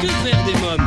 Que faire des mômes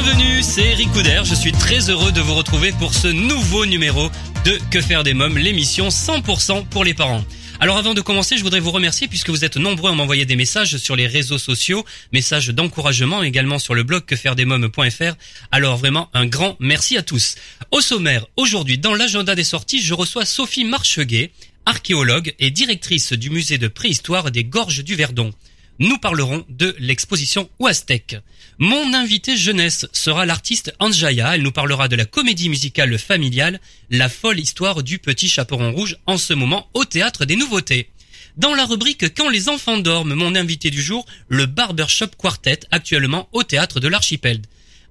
Bienvenue, c'est Eric Couder. Je suis très heureux de vous retrouver pour ce nouveau numéro de Que faire des mômes, l'émission 100% pour les parents. Alors avant de commencer, je voudrais vous remercier puisque vous êtes nombreux à m'envoyer des messages sur les réseaux sociaux, messages d'encouragement également sur le blog quefairedesmômes.fr. Alors vraiment un grand merci à tous. Au sommaire, aujourd'hui dans l'agenda des sorties, je reçois Sophie Marcheguet, archéologue et directrice du musée de préhistoire des Gorges du Verdon. Nous parlerons de l'exposition Ouastec. Mon invité jeunesse sera l'artiste Anjaya. Elle nous parlera de la comédie musicale familiale La folle histoire du petit chaperon rouge en ce moment au théâtre des nouveautés. Dans la rubrique Quand les enfants dorment, mon invité du jour, le Barbershop Quartet, actuellement au théâtre de l'Archipel.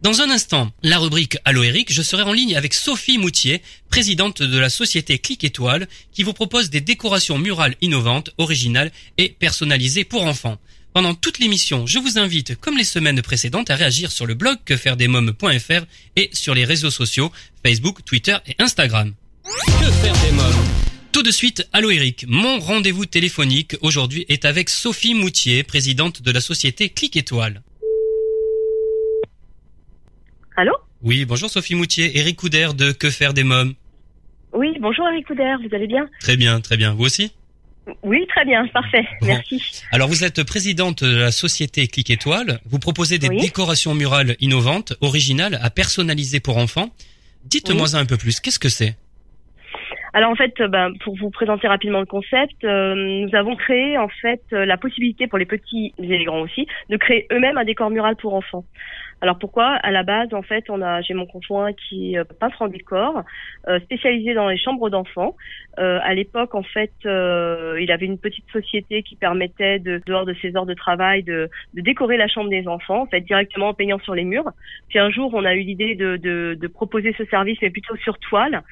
Dans un instant, la rubrique Allo Eric, je serai en ligne avec Sophie Moutier, présidente de la société Clic Étoile, qui vous propose des décorations murales innovantes, originales et personnalisées pour enfants. Pendant toute l'émission, je vous invite, comme les semaines précédentes, à réagir sur le blog quefairedesmômes.fr et sur les réseaux sociaux Facebook, Twitter et Instagram. Que faire des mômes? Tout de suite, allô Eric. Mon rendez-vous téléphonique aujourd'hui est avec Sophie Moutier, présidente de la société Clic Étoile. Allô? Oui, bonjour Sophie Moutier, Eric Couder de Que faire des mômes? Oui, bonjour Eric Couder, vous allez bien? Très bien, très bien. Vous aussi? Oui, très bien, parfait, Bon. merci. Alors vous êtes présidente de la société Clic Étoile. Vous proposez des Oui. décorations murales innovantes, originales, à personnaliser pour enfants. Dites-moi un peu plus, qu'est-ce que c'est? Alors en fait, ben, pour vous présenter rapidement le concept, euh, nous avons créé en fait euh, la possibilité pour les petits et les grands aussi de créer eux-mêmes un décor mural pour enfants. Alors pourquoi? À la base, en fait, on a j'ai mon conjoint qui est euh, peintre en décor, euh, spécialisé dans les chambres d'enfants. Euh, à l'époque, en fait, euh, il avait une petite société qui permettait de dehors de ses heures de travail de, de décorer la chambre des enfants, en fait, directement en peignant sur les murs. Puis un jour, on a eu l'idée de, de, de proposer ce service, mais plutôt sur toile,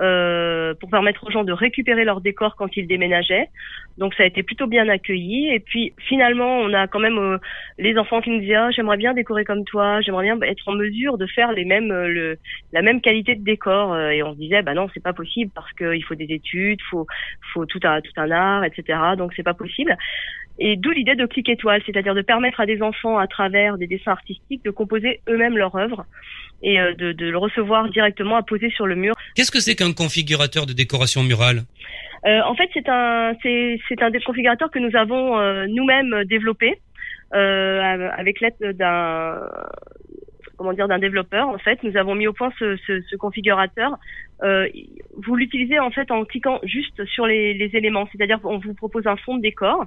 euh, pour permettre aux gens de récupérer leur décor quand ils déménageaient. Donc ça a été plutôt bien accueilli. Et puis finalement, on a quand même euh, les enfants qui nous disaient ah, j'aimerais bien décorer comme toi, j'aimerais bien être en mesure de faire les mêmes euh, le, la même qualité de décor. Euh, Et on se disait bah non, c'est pas possible parce qu'il faut des études, faut faut tout un tout un art, etc. Donc c'est pas possible. Et d'où l'idée de clic étoile, c'est-à-dire de permettre à des enfants à travers des dessins artistiques de composer eux-mêmes leur œuvre et euh, de, de le recevoir directement à poser sur le mur. Qu'est-ce que c'est qu'un configurateur de décoration murale? Euh, en fait, c'est un c'est un des configurateurs que nous avons euh, nous-mêmes développé avec l'aide d'un comment dire d'un développeur. En fait, nous avons mis au point ce, ce, ce configurateur. Euh, vous l'utilisez en fait en cliquant juste sur les, les éléments, c'est-à-dire qu'on vous propose un fond de décor.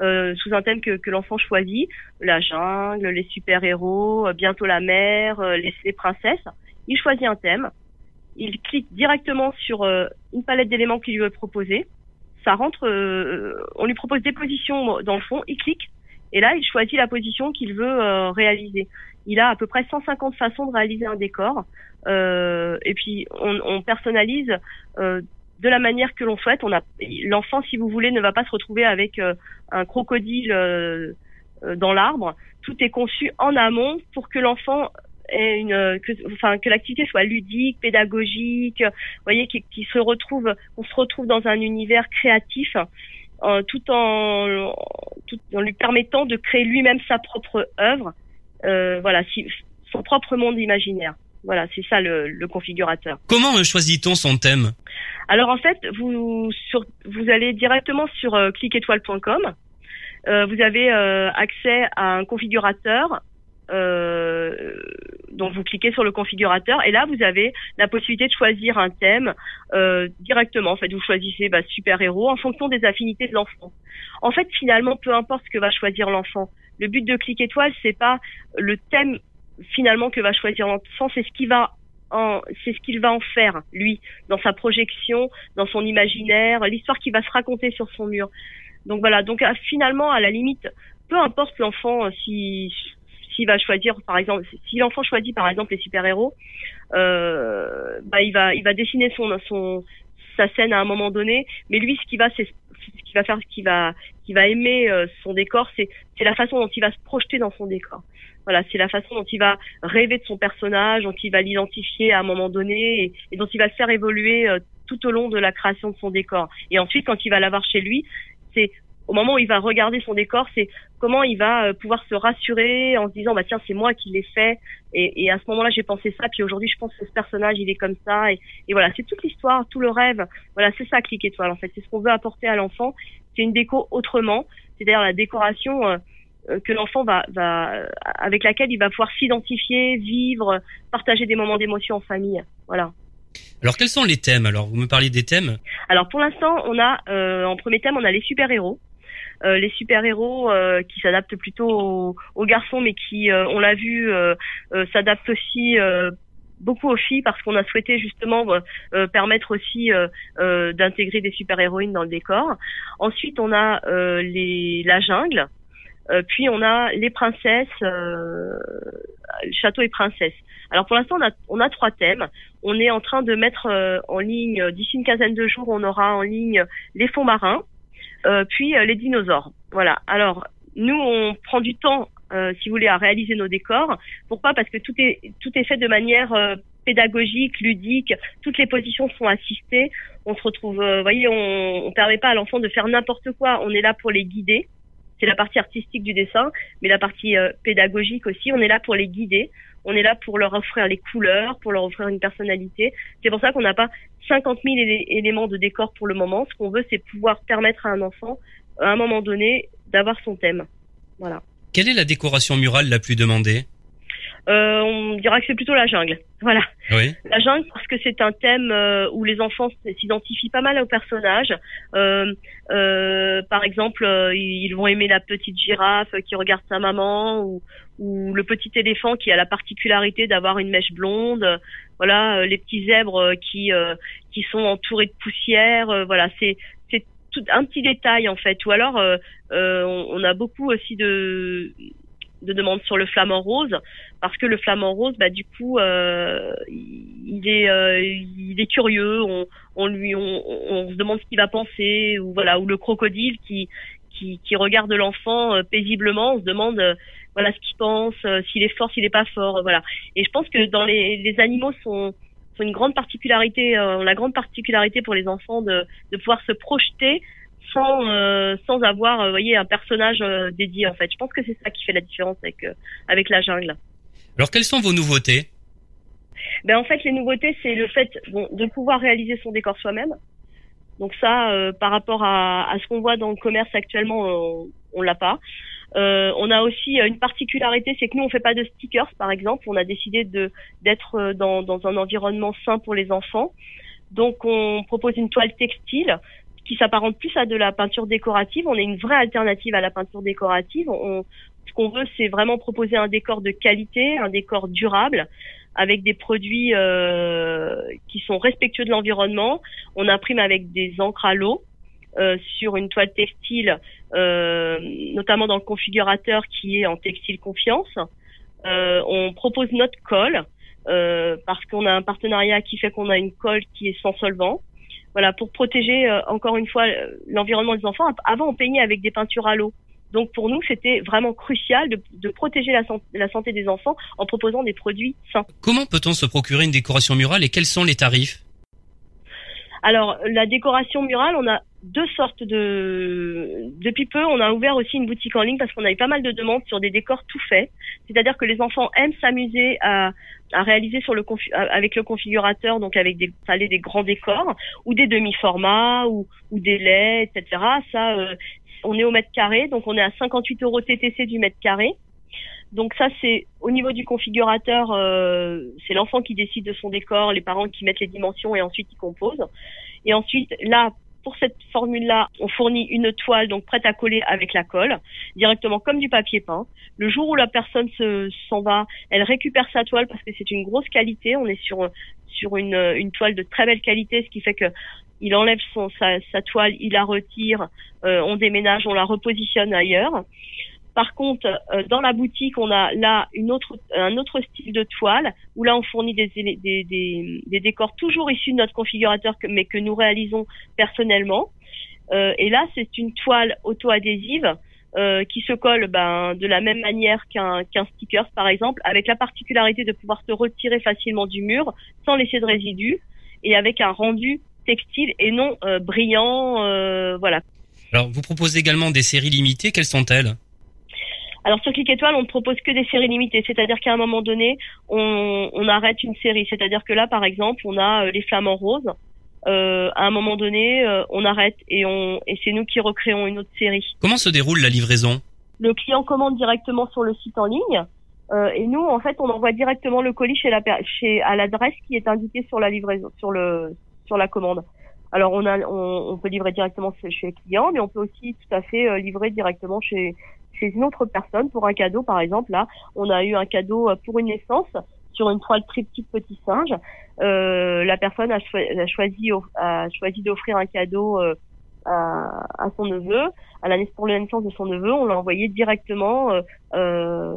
euh, sous un thème que, que l'enfant choisit, la jungle, les super-héros, euh, bientôt la mer, euh, les, les princesses. Il choisit un thème, il clique directement sur euh, une palette d'éléments qui lui est proposée. Ça rentre, euh, on lui propose des positions dans le fond, il clique et là il choisit la position qu'il veut euh, réaliser. Il a à peu près 150 façons de réaliser un décor euh, et puis on, on personnalise euh, de la manière que l'on souhaite. On a l'enfant, si vous voulez, ne va pas se retrouver avec euh, un crocodile euh, euh, dans l'arbre. Tout est conçu en amont pour que l'enfant ait une, que, enfin, que l'activité soit ludique, pédagogique. Vous voyez, qu'il qu'il se retrouve, on se retrouve dans un univers créatif, euh, tout en, tout en lui permettant de créer lui-même sa propre œuvre. Euh, voilà, si, son propre monde imaginaire. Voilà, c'est ça le, le configurateur. Comment euh, choisit-on son thème? Alors en fait, vous sur, vous allez directement sur euh. Euh, vous avez euh, accès à un configurateur. Euh, donc vous cliquez sur le configurateur et là vous avez la possibilité de choisir un thème euh, directement. En fait, vous choisissez bah, super héros en fonction des affinités de l'enfant. En fait, finalement, peu importe ce que va choisir l'enfant. Le but de Clic Étoile, c'est pas le thème finalement que va choisir l'enfant, c'est ce qui va c'est ce qu'il va en faire lui dans sa projection, dans son imaginaire, l'histoire qu'il va se raconter sur son mur. Donc voilà, donc à- finalement à la limite, peu importe l'enfant euh, si s'il va choisir par exemple si l'enfant choisit par exemple les super-héros, euh, bah il va dessiner son sa scène à un moment donné. Mais lui, ce qui va, c'est ce qui va faire, ce qui va, aimer son décor, c'est la façon dont il va se projeter dans son décor. Voilà, c'est la façon dont il va rêver de son personnage, dont il va l'identifier à un moment donné et, dont il va le faire évoluer tout au long de la création de son décor. Et ensuite, quand il va l'avoir chez lui, c'est au moment où il va regarder son décor, c'est comment il va euh, pouvoir se rassurer en se disant bah tiens c'est moi qui l'ai fait. Et, et, à ce moment-là j'ai pensé ça. Puis aujourd'hui je pense que ce personnage il est comme ça. Et, et voilà c'est toute l'histoire tout le rêve. Voilà c'est ça clic étoile en fait. C'est ce qu'on veut apporter à l'enfant. C'est une déco autrement. C'est-à-dire la décoration euh, euh, que l'enfant va, va avec laquelle il va pouvoir s'identifier vivre partager des moments d'émotion en famille. Voilà. Alors quels sont les thèmes? Alors vous me parlez des thèmes? Alors pour l'instant on a en premier thème on a les super héros euh, les super-héros euh, qui s'adaptent plutôt aux, garçons, mais qui, euh, on l'a vu, s'adaptent aussi beaucoup aux filles parce qu'on a souhaité justement permettre aussi d'intégrer des super-héroïnes dans le décor. Ensuite, on a les, la jungle. puis on a les princesses, château et princesses. Alors pour l'instant on a, on a trois thèmes. On est en train de mettre en ligne d'ici une quinzaine de jours, on aura en ligne les fonds marins, euh, puis euh, les dinosaures. Voilà. Alors nous, on prend du temps, euh, si vous voulez, à réaliser nos décors. Pourquoi? Parce que tout est tout est fait de manière pédagogique, ludique. Toutes les positions sont assistées. On se retrouve, vous voyez, on, on permet pas à l'enfant de faire n'importe quoi. On est là pour les guider. C'est la partie artistique du dessin, mais la partie pédagogique aussi. On est là pour les guider. On est là pour leur offrir les couleurs, pour leur offrir une personnalité. C'est pour ça qu'on n'a pas 50 000 éléments de décor pour le moment. Ce qu'on veut, c'est pouvoir permettre à un enfant, à un moment donné, d'avoir son thème. Voilà. Quelle est la décoration murale la plus demandée? Euh, on dira que c'est plutôt la jungle. Voilà. Oui. La jungle parce que c'est un thème euh, où les enfants s'identifient pas mal aux personnages. Euh, euh, par exemple, euh, ils vont aimer la petite girafe qui regarde sa maman ou, ou le petit éléphant qui a la particularité d'avoir une mèche blonde. Voilà, les petits zèbres qui qui sont entourés de poussière. voilà, c'est c'est tout un petit détail en fait. Ou alors, on, on a beaucoup aussi de de demande sur le flamant rose parce que le flamant rose bah du coup euh, il est euh, il est curieux on, on lui on, on se demande ce qu'il va penser ou voilà ou le crocodile qui qui, qui regarde l'enfant euh, paisiblement on se demande voilà ce qu'il pense s'il est fort s'il est pas fort voilà. Et je pense que dans les les animaux sont sont une grande particularité la grande particularité pour les enfants de de pouvoir se projeter sans euh, sans avoir euh, voyez un personnage euh, dédié en fait. Je pense que c'est ça qui fait la différence avec avec la jungle. Alors quelles sont vos nouveautés? Ben en fait les nouveautés c'est le fait bon, de pouvoir réaliser son décor soi-même. Donc ça par rapport à, à ce qu'on voit dans le commerce actuellement on, on l'a pas. Euh, on a aussi une particularité, c'est que nous on fait pas de stickers par exemple. On a décidé de d'être dans, dans un environnement sain pour les enfants. Donc on propose une toile textile qui s'apparente plus à de la peinture décorative. On est une vraie alternative à la peinture décorative. On, ce qu'on veut, c'est vraiment proposer un décor de qualité, un décor durable, avec des produits euh, qui sont respectueux de l'environnement. On imprime avec des encres à l'eau euh, sur une toile textile, euh, notamment dans le configurateur qui est en textile confiance. Euh, on propose notre colle euh, parce qu'on a un partenariat qui fait qu'on a une colle qui est sans solvant voilà, pour protéger euh, encore une fois euh, l'environnement des enfants. Avant, on peignait avec des peintures à l'eau. Donc pour nous, c'était vraiment crucial de, de protéger la, la, santé des enfants en proposant des produits sains. Comment peut-on se procurer une décoration murale et quels sont les tarifs? Alors la décoration murale, on a deux sortes de depuis peu on a ouvert aussi une boutique en ligne parce qu'on avait pas mal de demandes sur des décors tout faits. C'est-à-dire que les enfants aiment s'amuser à, à réaliser sur le avec le configurateur donc avec des des grands décors ou des demi-formats ou, ou des laits etc ça euh, on est au mètre carré donc on est à 58 euros TTC du mètre carré. Donc ça c'est au niveau du configurateur euh, c'est l'enfant qui décide de son décor les parents qui mettent les dimensions et ensuite ils composent. Et ensuite là pour cette formule-là, on fournit une toile donc prête à coller avec la colle, directement comme du papier peint. Le jour où la personne s'en va, elle récupère sa toile parce que c'est une grosse qualité. On est sur sur une, une toile de très belle qualité, ce qui fait que il enlève son, sa, sa toile, il la retire, euh, on déménage, on la repositionne ailleurs. Par contre, euh, dans la boutique, on a là un autre style de toile où là on fournit des, décors toujours issus de notre configurateur, mais que nous réalisons personnellement. Euh, et là, c'est une toile auto-adhésive euh, qui se colle ben, de la même manière qu'un sticker, par exemple, avec la particularité de pouvoir se retirer facilement du mur sans laisser de résidus et avec un rendu textile et non brillant, voilà. Alors, vous proposez également des séries limitées. Quelles sont-elles? Alors sur Click Étoile, on ne propose que des séries limitées, c'est-à-dire qu'à un moment donné, on, on arrête une série. C'est-à-dire que là, par exemple, on a euh, les flamants roses. Euh, à un moment donné, euh, on arrête et, on, et c'est nous qui recréons une autre série. Comment se déroule la livraison? Le client commande directement sur le site en ligne. Euh, et nous, en fait, on envoie directement le colis chez la chez à l'adresse qui est indiquée sur la livraison, sur le sur la commande. Alors on a, on, on peut livrer directement chez le client, mais on peut aussi tout à fait euh, livrer directement chez chez une autre personne pour un cadeau, par exemple. Là, on a eu un cadeau pour une naissance sur une toile triptyque petit singe. Euh, la personne a, choisi a choisi d'offrir un cadeau euh, à, à, son neveu, à la pour la naissance de son neveu, on l'a envoyé directement euh, euh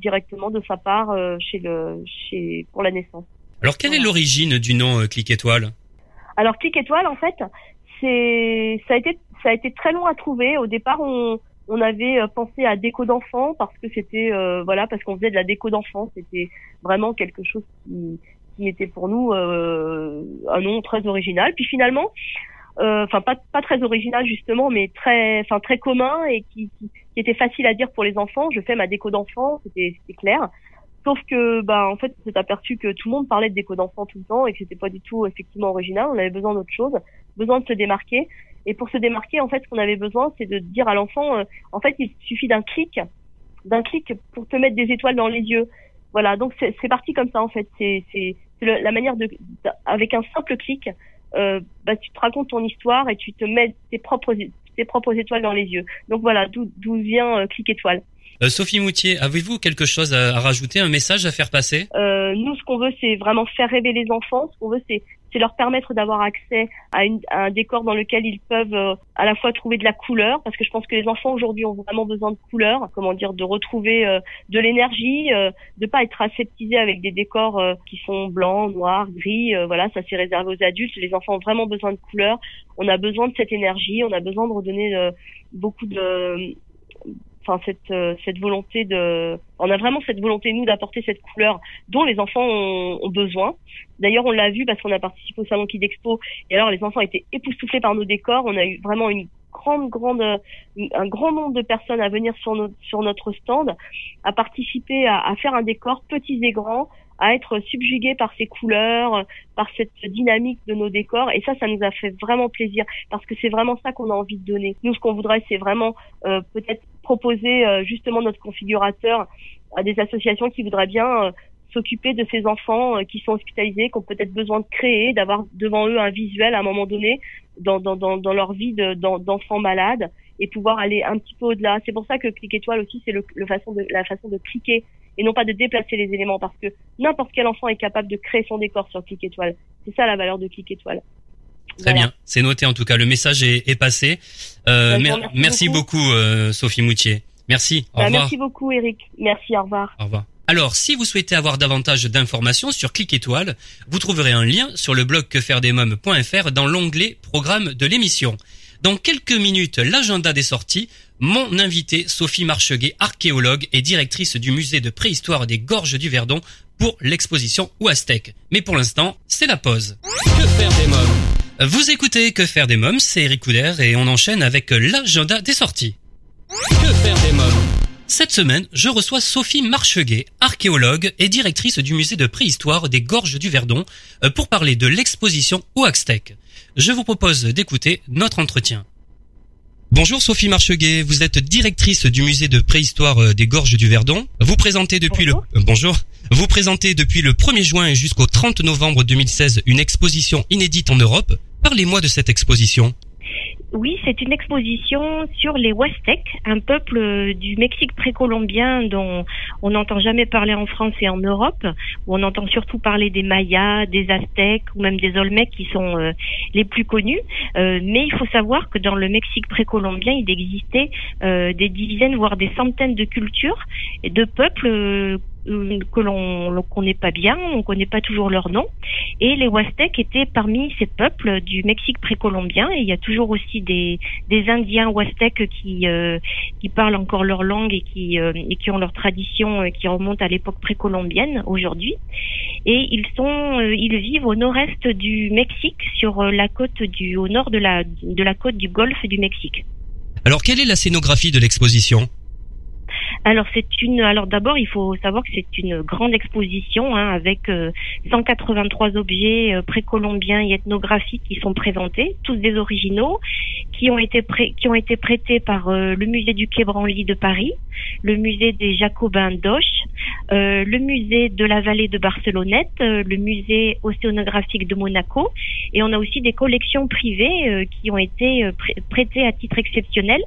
directement de sa part euh, chez le chez pour la naissance. Alors quelle est l'origine du nom euh, Clic Étoile? Alors Clic Étoile en fait, c'est ça a été ça a été très long à trouver. Au départ, on on avait euh, pensé à déco d'enfant parce que c'était euh, voilà parce qu'on faisait de la déco d'enfant c'était vraiment quelque chose qui, qui était pour nous euh, un nom très original. Puis finalement enfin pas pas très original justement mais très enfin très commun et qui, qui, qui, était facile à dire pour les enfants. Je fais ma déco d'enfant c'était c'était clair. Sauf que bah en fait on s'est aperçu que tout le monde parlait de déco d'enfant tout le temps et que c'était pas du tout effectivement original. On avait besoin d'autre chose besoin de se démarquer et pour se démarquer, en fait, ce qu'on avait besoin, c'est de dire à l'enfant, euh, en fait, il suffit d'un clic, d'un clic pour te mettre des étoiles dans les yeux. Voilà, donc c'est parti comme ça, en fait. C'est la manière de, avec un simple clic, euh, bah, tu te racontes ton histoire et tu te mets tes propres, tes propres étoiles dans les yeux. Donc voilà, d'où vient euh, clic étoile. Euh, Sophie Moutier, avez-vous quelque chose à, rajouter, un message à faire passer? Euh, Nous, ce qu'on veut, c'est vraiment faire rêver les enfants. Ce qu'on veut, c'est c'est leur permettre d'avoir accès à, un décor dans lequel ils peuvent euh, à la fois trouver de la couleur, parce que je pense que les enfants aujourd'hui ont vraiment besoin de couleur, comment dire, de retrouver euh, de l'énergie, euh, de pas être aseptisés avec des décors euh, qui sont blancs, noirs, gris. voilà, ça c'est réservé aux adultes. Les enfants ont vraiment besoin de couleur. On a besoin de cette énergie. On a besoin de redonner beaucoup de enfin euh, cette volonté de on a vraiment cette volonté nous d'apporter cette couleur dont les enfants ont, besoin. D'ailleurs on l'a vu parce qu'on a participé au salon Kid Expo. Et alors les enfants étaient époustouflés par nos décors. On a eu vraiment une grande grande un grand nombre de personnes à venir sur notre stand à participer à faire un décor petits et grands à être subjugué par ces couleurs, par cette dynamique de nos décors. Et ça, ça nous a fait vraiment plaisir parce que c'est vraiment ça qu'on a envie de donner. Nous, ce qu'on voudrait, c'est vraiment euh, peut-être proposer euh, justement notre configurateur à des associations qui voudraient bien euh, s'occuper de ces enfants qui sont hospitalisés, qui ont peut-être besoin de créer, d'avoir devant eux un visuel à un moment donné dans, dans, dans, leur vie d'enfants malades et pouvoir aller un petit peu au-delà. C'est pour ça que Clic Étoile aussi, c'est le, le façon de, la façon de cliquer et non pas de déplacer les éléments parce que n'importe quel enfant est capable de créer son décor sur Clic Étoile. C'est ça la valeur de Clic Étoile. Très bien, c'est noté en tout cas, le message est, est passé. Euh, bah, merci, beaucoup, euh, Sophie Moutier. Merci, au bah, revoir. Merci beaucoup Eric, merci, au revoir. Au revoir. Alors, si vous souhaitez avoir davantage d'informations sur Clic Étoile, vous trouverez un lien sur le blog quefairedesmoms.fr dans l'onglet Programme de l'émission. Dans quelques minutes, l'agenda des sorties. Mon invité, Sophie Marcheguet, archéologue et directrice du musée de préhistoire des Gorges du Verdon pour l'exposition Ouastec. Mais pour l'instant, c'est la pause. Que faire des mômes? Vous écoutez Que faire des mômes, c'est Eric Couder et on enchaîne avec l'agenda des sorties. Que faire des mômes? Cette semaine, je reçois Sophie Marcheguet, archéologue et directrice du musée de préhistoire des Gorges du Verdon, euh, pour parler de l'exposition Ouastec je vous propose d'écouter notre entretien. Bonjour Sophie Marcheguet, vous êtes directrice du musée de préhistoire euh, des Gorges du Verdon. Vous présentez depuis le euh, bonjour. Vous présentez depuis le 1er juin jusqu'au 30 novembre 2016 une exposition inédite en Europe. Parlez-moi de cette exposition. Oui, c'est une exposition sur les Huastèques, un peuple du Mexique précolombien dont on n'entend jamais parler en France et en Europe, où on entend surtout parler des Mayas, des Aztèques ou même des Olmecs qui sont euh, les plus connus. Euh, mais il faut savoir que dans le Mexique précolombien, il existait euh, des dizaines, voire des centaines de cultures et de peuples euh, que l'on connaît pas bien, on connaît pas toujours leur nom. Et les Huastèques étaient parmi ces peuples du Mexique précolombien. Et il y a toujours aussi des, Indiens Huastèques qui euh, qui parlent encore leur langue et qui euh, ont leur tradition qui remonte à l'époque précolombienne aujourd'hui. Et ils sont ils vivent au nord-est du Mexique, sur la côte du au nord de la de la côte du Golfe du Mexique. Alors quelle est la scénographie de l'exposition? Alors c'est une. Alors d'abord, il faut savoir que c'est une grande exposition hein, avec 183 euh, objets euh, précolombiens et ethnographiques qui sont présentés, tous des originaux, qui ont été qui ont été prêtés par euh, le musée du Quai Branly de Paris, le musée des Jacobins d'Auch, le musée de la Vallée de Barcelonnette, le musée océanographique de Monaco, et on a aussi des collections privées qui ont été prêtées à titre exceptionnel.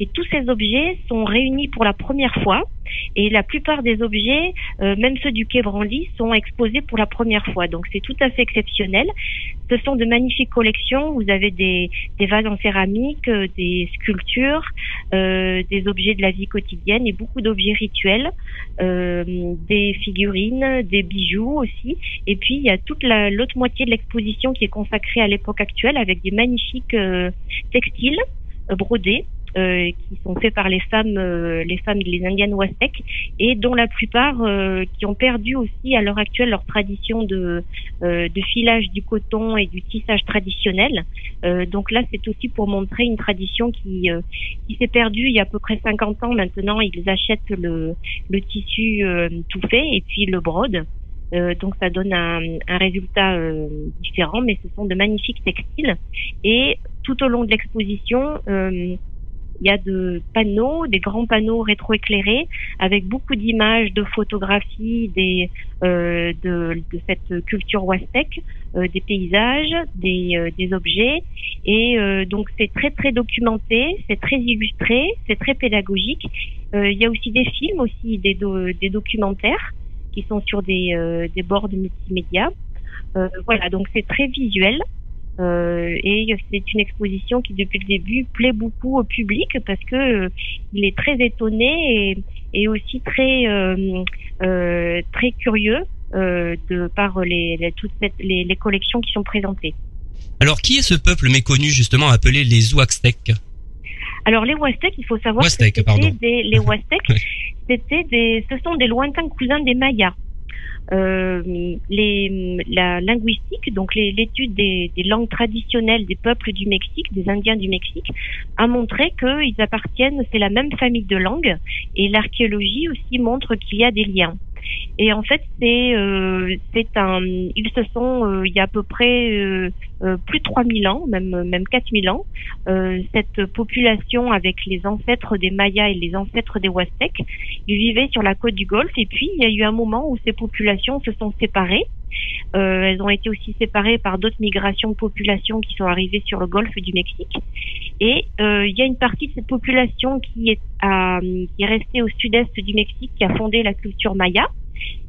Et tous ces objets sont réunis pour la première fois. Et la plupart des objets, euh, même ceux du Quai sont exposés pour la première fois. Donc c'est tout à fait exceptionnel. Ce sont de magnifiques collections. Vous avez des, vases en céramique, euh, des sculptures, euh, des objets de la vie quotidienne et beaucoup d'objets rituels, des figurines, des bijoux aussi. Et puis il y a toute l'autre moitié de l'exposition qui est consacrée à l'époque actuelle avec des magnifiques textiles brodés qui sont faits par les femmes, euh, les femmes, les indiennes Huastèques, et dont la plupart euh, qui ont perdu aussi à l'heure actuelle leur tradition de, de filage du coton et du tissage traditionnel. donc là, c'est aussi pour montrer une tradition qui, qui s'est perdue il y a à peu près 50 ans. Maintenant, ils achètent le, le tissu tout fait et puis le brode. donc ça donne un, un résultat différent, mais ce sont de magnifiques textiles. Et tout au long de l'exposition, euh, il y a de panneaux, des grands panneaux rétroéclairés avec beaucoup d'images, de photographies euh, de, cette culture ouastèque, euh, des paysages, des, euh, objets. Et donc c'est très très documenté, c'est très illustré, c'est très pédagogique. Il y a aussi des films, aussi des, documentaires qui sont sur des, des bords de multimédia. voilà, donc c'est très visuel. Euh, et c'est une exposition qui depuis le début plaît beaucoup au public parce que euh, il est très étonné et, et aussi très euh, très curieux de par les, les toutes les, les, collections qui sont présentées. Alors qui est ce peuple méconnu justement appelé les Ouaxtèques alors les Ouaxtèques, il faut savoir que c'était des, les Ouaxtèques, c'était des, ce sont des lointains cousins des Mayas. Euh, les, la linguistique, donc l'étude des, des, langues traditionnelles des peuples du Mexique, des Indiens du Mexique, a montré qu'ils appartiennent, c'est la même famille de langues, et l'archéologie aussi montre qu'il y a des liens. Et en fait, c'est euh, c'est un ils se sont euh, il y a à peu près euh, plus de 3000 ans, même même 4000 ans, cette population avec les ancêtres des Mayas et les ancêtres des Huastèques, ils vivaient sur la côte du Golfe et puis il y a eu un moment où ces populations se sont séparées. Elles ont été aussi séparées par d'autres migrations de populations qui sont arrivées sur le golfe du Mexique. Et il y a une partie de cette population qui est, à, qui est restée au sud-est du Mexique, qui a fondé la culture maya.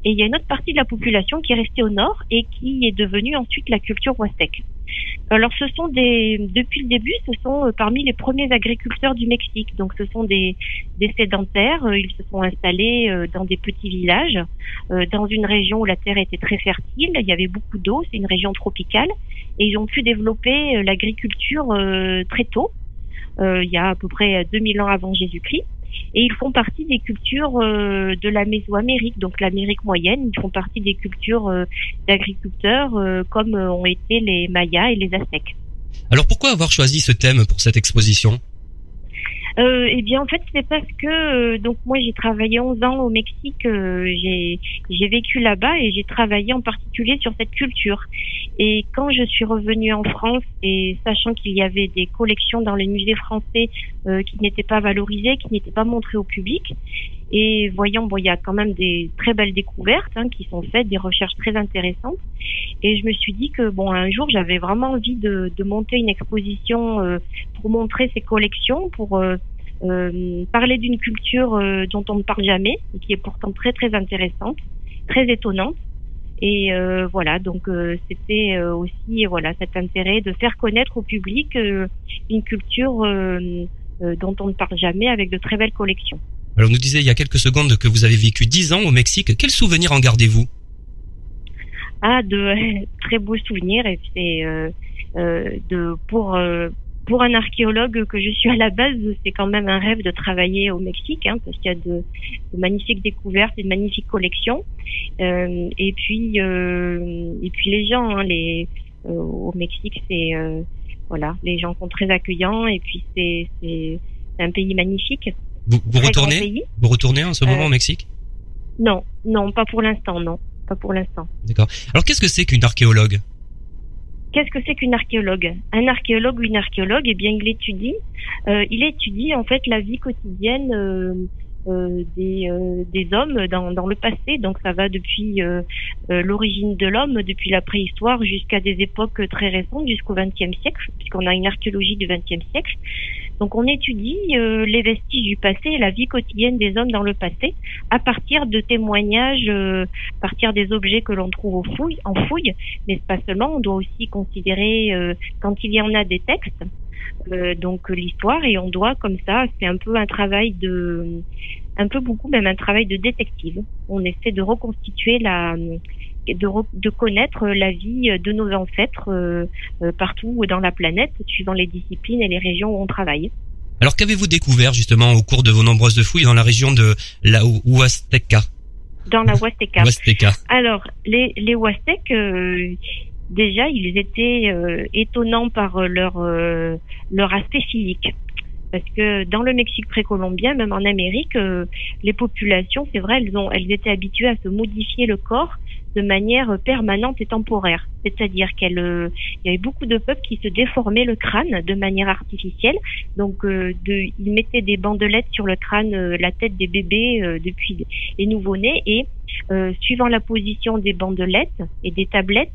Et il y a une autre partie de la population qui est restée au nord et qui est devenue ensuite la culture huastèque. Alors ce sont des, depuis le début, ce sont euh, parmi les premiers agriculteurs du Mexique. Donc ce sont des, des sédentaires. Euh, ils se sont installés euh, dans des petits villages, dans une région où la terre était très fertile. Il y avait beaucoup d'eau. C'est une région tropicale et ils ont pu développer l'agriculture très tôt. il y a à peu près 2000 ans avant Jésus-Christ et ils font partie des cultures euh, de la Mésoamérique, donc l'Amérique moyenne. Ils font partie des cultures euh, d'agriculteurs euh, comme ont été les Mayas et les Aztèques. Alors pourquoi avoir choisi ce thème pour cette exposition? Euh, eh bien, en fait, c'est parce que donc moi j'ai travaillé 11 ans au Mexique, j'ai j'ai vécu là-bas et j'ai travaillé en particulier sur cette culture. Et quand je suis revenue en France et sachant qu'il y avait des collections dans les musées français euh, qui n'étaient pas valorisées, qui n'étaient pas montrées au public, Et voyons, bon, il y a quand même des très belles découvertes hein, qui sont faites, des recherches très intéressantes. Et je me suis dit que bon, un jour, j'avais vraiment envie de, de, monter une exposition euh, pour montrer ces collections, pour euh, euh parler d'une culture euh, dont on ne parle jamais et qui est pourtant très très intéressante, très étonnante. Et voilà, donc c'était aussi voilà cet intérêt de faire connaître au public une culture dont on ne parle jamais avec de très belles collections. Alors, nous disait il y a quelques secondes que vous avez vécu dix ans au Mexique. Quels souvenirs en gardez-vous? Ah, de très beaux souvenirs. Et c'est euh, euh, de pour euh, pour un archéologue que je suis à la base, c'est quand même un rêve de travailler au Mexique, hein, parce qu'il y a de, magnifiques découvertes et de magnifiques collections. Euh, et puis, et puis les gens, hein, les au Mexique, c'est voilà, les gens sont très accueillants et puis c'est c'est un pays magnifique. Vous, retournez Vous retournez en ce moment au euh, Mexique? Non, non, pas pour l'instant, non, pas pour l'instant. D'accord. Alors qu'est-ce que c'est qu'une archéologue? Qu'est-ce que c'est qu'une archéologue? Un archéologue ou une archéologue, eh bien, il étudie, euh, il étudie en fait la vie quotidienne euh, euh, des, euh, des hommes dans, dans le passé. Donc ça va depuis euh, l'origine de l'homme, depuis la préhistoire jusqu'à des époques très récentes, jusqu'au XXe siècle, puisqu'on a une archéologie du XXe siècle. Donc on étudie les vestiges du passé et la vie quotidienne des hommes dans le passé à partir de témoignages, à partir des objets que l'on trouve en fouille, mais pas seulement, on doit aussi considérer quand il y en a des textes, euh, donc l'histoire et on doit comme ça, c'est un peu un travail de, un peu beaucoup même un travail de détective. On essaie de reconstituer la, de, de connaître la vie de nos ancêtres euh, euh, partout dans la planète, suivant les disciplines et les régions où on travaille. Alors qu'avez-vous découvert justement au cours de vos nombreuses fouilles dans la région de la Huasteca? Dans la Huasteca. Alors les, les Huastèques, déjà ils étaient euh, étonnants par euh, leur euh, leur aspect physique parce que dans le Mexique précolombien, même en Amérique, les populations, c'est vrai, elles ont, elles étaient habituées à se modifier le corps de manière permanente et temporaire. C'est-à-dire qu'il il y avait beaucoup de peuples qui se déformaient le crâne de manière artificielle. Donc, de, ils mettaient des bandelettes sur le crâne, la tête des bébés depuis les nouveau-nés, et suivant la position des bandelettes et des tablettes,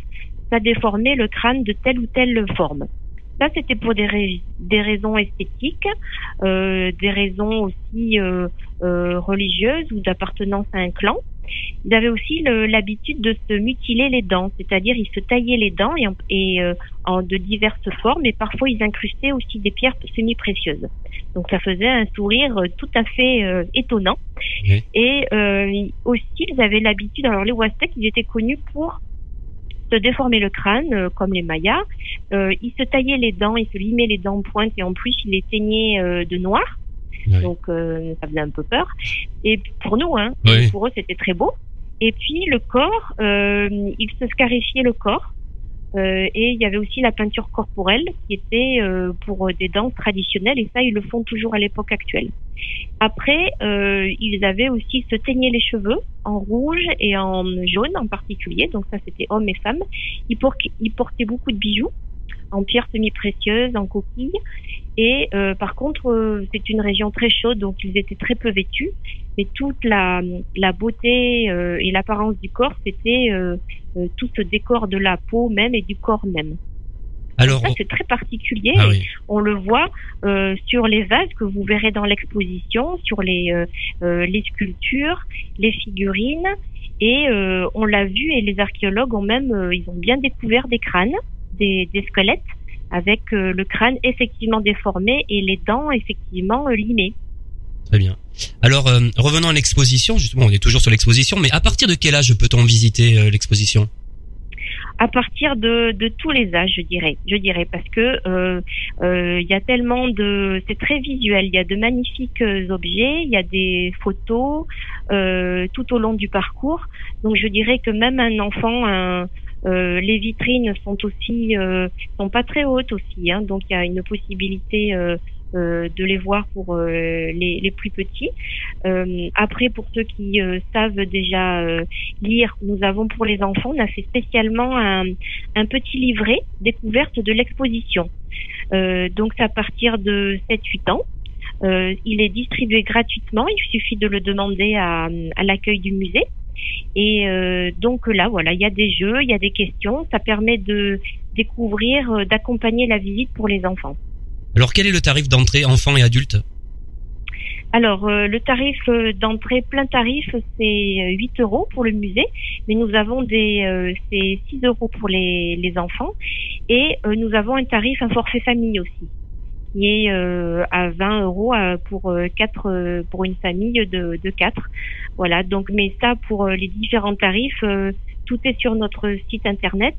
ça déformait le crâne de telle ou telle forme. Ça, c'était pour des, raisons esthétiques, euh, des raisons aussi euh, euh, religieuses ou d'appartenance à un clan. Ils avaient aussi l'habitude de se mutiler les dents, c'est-à-dire ils se taillaient les dents et, et euh, en de diverses formes, et parfois ils incrustaient aussi des pierres semi-précieuses. Donc ça faisait un sourire tout à fait euh, étonnant. Et euh, aussi ils avaient l'habitude, alors les Huastecs, ils étaient connus pour se déformer le crâne, euh, comme les Mayas. Euh, il se taillait les dents, il se limait les dents en pointe et en plus il les teignait euh, de noir. Donc ça faisait un peu peur. Et pour nous, hein, pour eux c'était très beau. Et puis le corps, il se scarifiait le corps. Euh, et il y avait aussi la peinture corporelle qui était euh, pour des danses traditionnelles et ça ils le font toujours à l'époque actuelle. Après euh, ils avaient aussi se teigner les cheveux en rouge et en jaune en particulier donc ça c'était hommes et femmes. Ils, ils portaient beaucoup de bijoux en pierres semi-précieuses, en coquilles. Et euh, par contre, euh, c'est une région très chaude, donc ils étaient très peu vêtus. Mais toute la, la beauté euh, et l'apparence du corps, c'était tout ce décor de la peau même et du corps même. Alors, ça, c'est très particulier. Ah on le voit sur les vases que vous verrez dans l'exposition, sur les, les sculptures, les figurines. Et on l'a vu et les archéologues ont même, ils ont bien découvert des crânes des, squelettes avec euh, le crâne effectivement déformé et les dents effectivement euh, limées. Très bien. Alors euh, revenons à l'exposition, justement on est toujours sur l'exposition, mais à partir de quel âge peut-on visiter l'exposition? À partir de, de, tous les âges, je dirais. Je dirais parce que il y a tellement de, c'est très visuel. Il y a de magnifiques objets, il y a des photos tout au long du parcours. Donc je dirais que même un enfant, un, euh, les vitrines sont aussi euh, sont pas très hautes aussi, hein, donc il y a une possibilité euh, de les voir pour les, plus petits. après, pour ceux qui savent déjà lire, nous avons pour les enfants, on a fait spécialement un, petit livret découverte de l'exposition. donc c'est à partir de 7-8 ans. Il est distribué gratuitement. Il suffit de le demander à l'accueil du musée. Et euh, donc là, voilà, il y a des jeux, il y a des questions. Ça permet de découvrir, euh, d'accompagner la visite pour les enfants. Alors quel est le tarif d'entrée enfants et adultes alors, euh, le tarif d'entrée plein tarif, c'est 8 euros pour le musée, mais nous avons des, euh, c'est 6 euros pour les, les enfants, et nous avons un tarif, un forfait famille aussi, qui est à 20 euros pour quatre, pour une famille de, de 4. Voilà, donc, mais ça, pour les différents tarifs, tout est sur notre site internet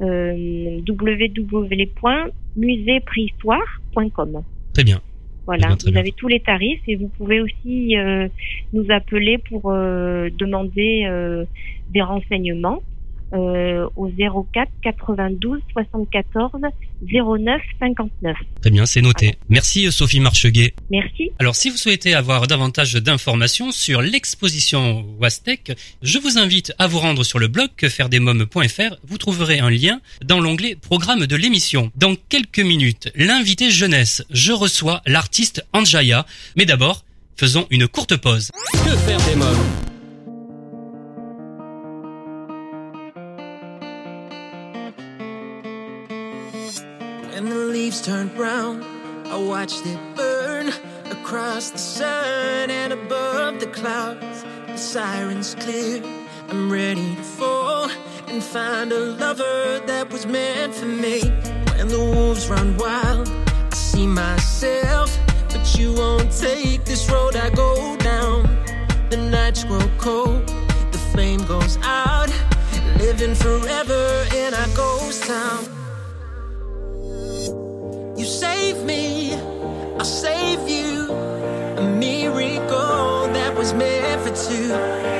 euh, www.muséeprehistoire.com. Très bien. Voilà, vous avez tous les tarifs et vous pouvez aussi euh, nous appeler pour euh, demander euh, des renseignements au 04 92 74 09 59. Très bien, c'est noté. Merci Sophie Marcheguet. Merci. Alors si vous souhaitez avoir davantage d'informations sur l'exposition Wastec, je vous invite à vous rendre sur le blog quefairedesmoms.fr. Vous trouverez un lien dans l'onglet programme de l'émission. Dans quelques minutes, l'invité jeunesse, je reçois l'artiste Anjaya. Mais d'abord, faisons une courte pause. Que faire des mômes? Leaves turned brown, I watched it burn across the sun and above the clouds. The sirens clear, I'm ready to fall and find a lover that was meant for me. When the wolves run wild, I see myself, but you won't take this road I go down. The nights grow cold, the flame goes out, living forever in our ghost town. Save me, I'll save you. A miracle that was meant for two.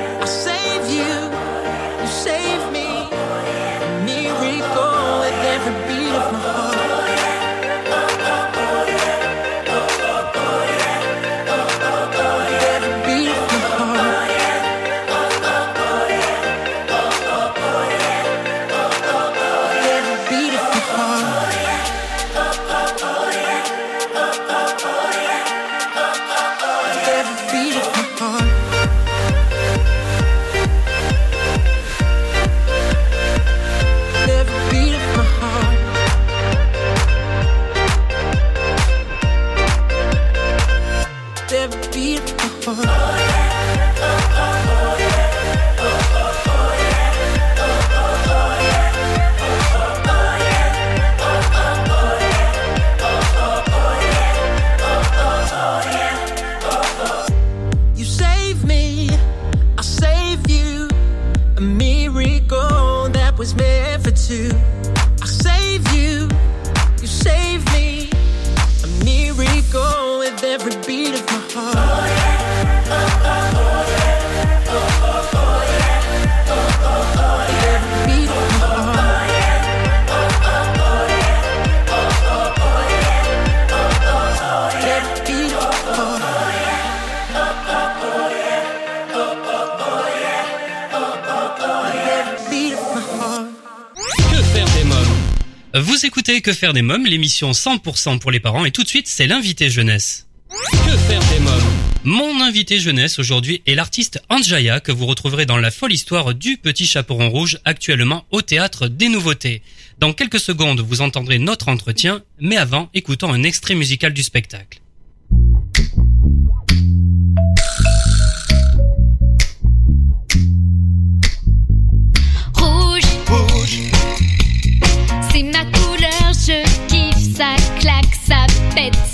Vous écoutez Que faire des mômes, l'émission 100% pour les parents et tout de suite c'est l'invité jeunesse. Que faire des mômes Mon invité jeunesse aujourd'hui est l'artiste Anjaya que vous retrouverez dans la folle histoire du petit chaperon rouge actuellement au théâtre des nouveautés. Dans quelques secondes vous entendrez notre entretien, mais avant écoutons un extrait musical du spectacle.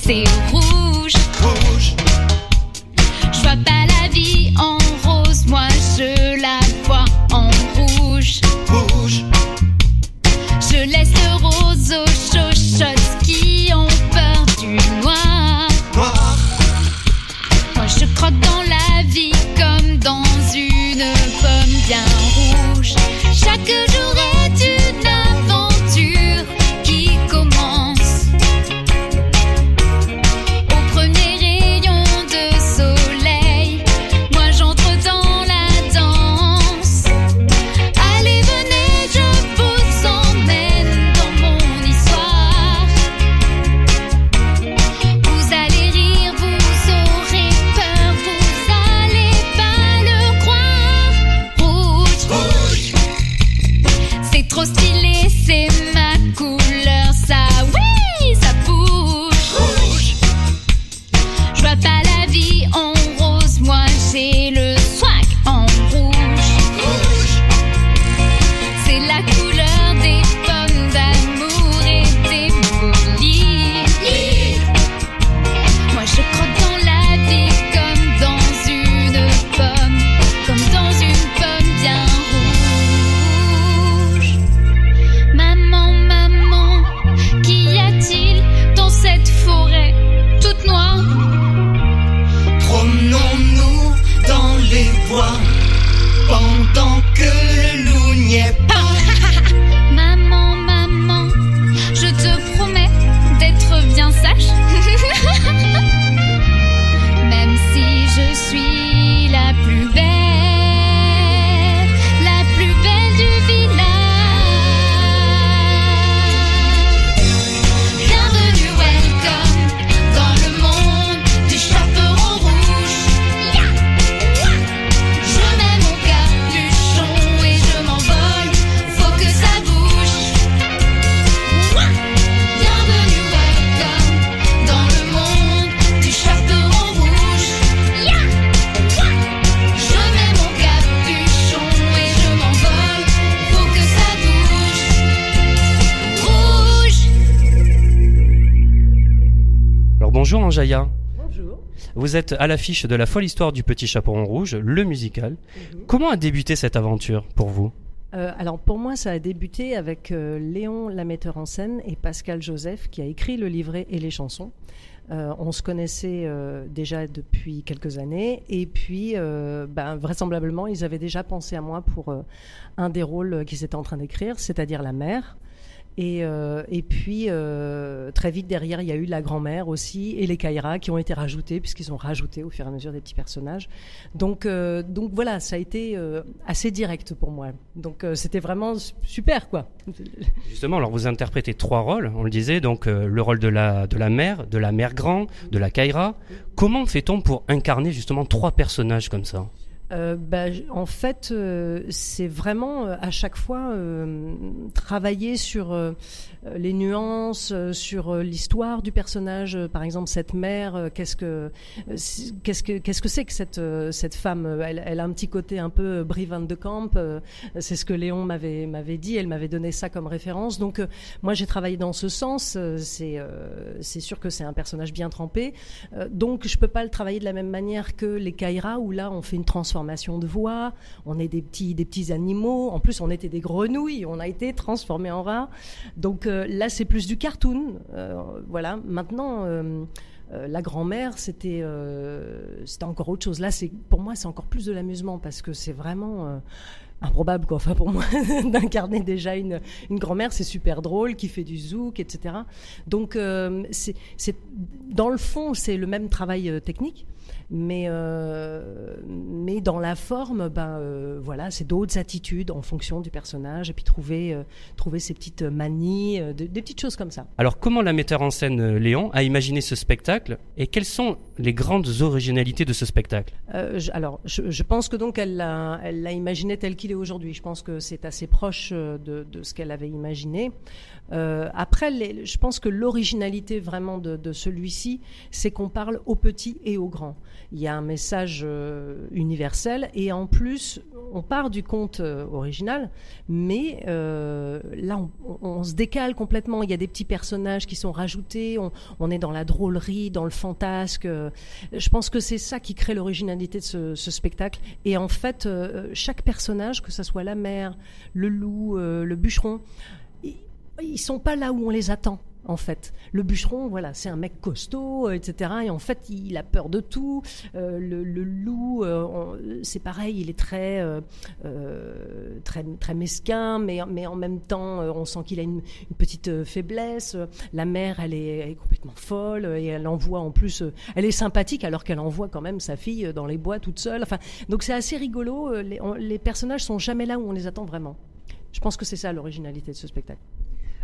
Pète, c'est êtes à l'affiche de la folle histoire du petit chaperon rouge, le musical. Comment a débuté cette aventure pour vous? Euh, alors pour moi, ça a débuté avec euh, Léon, la metteur en scène, et Pascal Joseph, qui a écrit le livret et les chansons. Euh, on se connaissait euh, déjà depuis quelques années, et puis euh, ben, vraisemblablement, ils avaient déjà pensé à moi pour un des rôles qu'ils étaient en train d'écrire, c'est-à-dire la mère. Et, euh, et puis euh, très vite derrière, il y a eu la grand-mère aussi et les Kaira qui ont été rajoutés puisqu'ils ont rajouté au fur et à mesure des petits personnages. Donc euh, donc voilà, ça a été assez direct pour moi. Donc c'était vraiment su- super quoi. Justement, alors vous interprétez trois rôles, on le disait, donc le rôle de la, de la mère, de la mère grand, de la Kaira. Comment fait-on pour incarner justement trois personnages comme ça? Euh, bah, en fait, euh, c'est vraiment euh, à chaque fois euh, travailler sur les nuances, sur l'histoire du personnage. Par exemple, cette mère, qu'est-ce que si- qu'est-ce que qu'est-ce que c'est que cette cette femme elle, a un petit côté un peu Brie Van de Camp. c'est ce que Léon m'avait dit. Elle m'avait donné ça comme référence. Donc moi, j'ai travaillé dans ce sens. C'est c'est sûr que c'est un personnage bien trempé. Donc je peux pas le travailler de la même manière que les Kaira où là on fait une transformation de voix, on est des petits des petits animaux. En plus on était des grenouilles, on a été transformés en rats. Donc euh, là c'est plus du cartoon. Euh, voilà. Maintenant. euh, la grand-mère, c'était euh, encore autre chose. Là, pour moi, c'est encore plus de l'amusement parce que c'est vraiment improbable, quoi. Enfin, pour moi, d'incarner déjà une, une grand-mère, c'est super drôle, qui fait du zouk, etc. Donc, euh, c'est dans le fond, c'est le même travail euh, technique, mais euh, mais dans la forme, ben voilà, c'est d'autres attitudes en fonction du personnage et puis trouver trouver ces petites manies, de- des petites choses comme ça. Alors comment la metteur en scène Léon a imaginé ce spectacle et quelles sont les grandes originalités de ce spectacle? Je- alors, je, je pense que donc elle l'a, elle l'a imaginé tel qu'il aujourd'hui. Je pense que c'est assez proche euh, de, ce qu'elle avait imaginé. Euh, après, je pense que l'originalité vraiment de, celui-ci, c'est qu'on parle aux petits et aux grands. Il y a un message euh, universel et en plus, on part du conte original, mais là, on, se décale complètement. Il y a des petits personnages qui sont rajoutés. On, est dans la drôlerie, dans le fantasque. je pense que c'est ça qui crée l'originalité de ce, spectacle. Et en fait, chaque personnage, que ce soit la mère, le loup, euh, le bûcheron, ils, ils sont pas là où on les attend. En fait, le bûcheron, voilà, c'est un mec costaud, euh, etc. Et en fait, il a peur de tout. Euh, le, loup, euh, c'est pareil, il est très, très, très mesquin, mais, mais en même temps, on sent qu'il a une, petite faiblesse. La mère, elle est, complètement folle et elle envoie en plus, elle est sympathique alors qu'elle envoie quand même sa fille dans les bois toute seule. Enfin, donc c'est assez rigolo. Les, on- les personnages sont jamais là où on les attend vraiment. Je pense que c'est ça l'originalité de ce spectacle.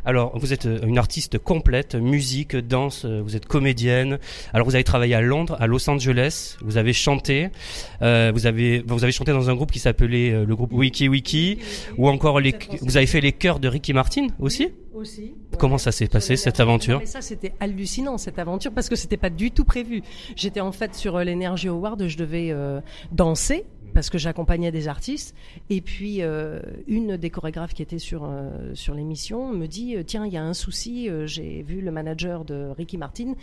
Alors vous êtes euh, une artiste complète, musique, danse, euh, vous êtes comédienne. Alors vous avez travaillé à Londres, à Los Angeles, vous avez chanté, euh, vous avez vous avez chanté dans un groupe qui s'appelait euh, le groupe Wiki Wiki, ou encore les, vous avez fait les chœurs de Ricky Martin aussi? Aussi. Comment ça s'est passé cette aventure? Mais ça, c'était hallucinant cette aventure parce que c'était pas du tout prévu. J'étais en fait sur l'Energy Award, je devais euh, danser parce que j'accompagnais des artistes. Et puis euh, une des chorégraphes qui était sur euh, sur l'émission me dit euh, tiens il y a un souci. J'ai vu le manager de Ricky Martin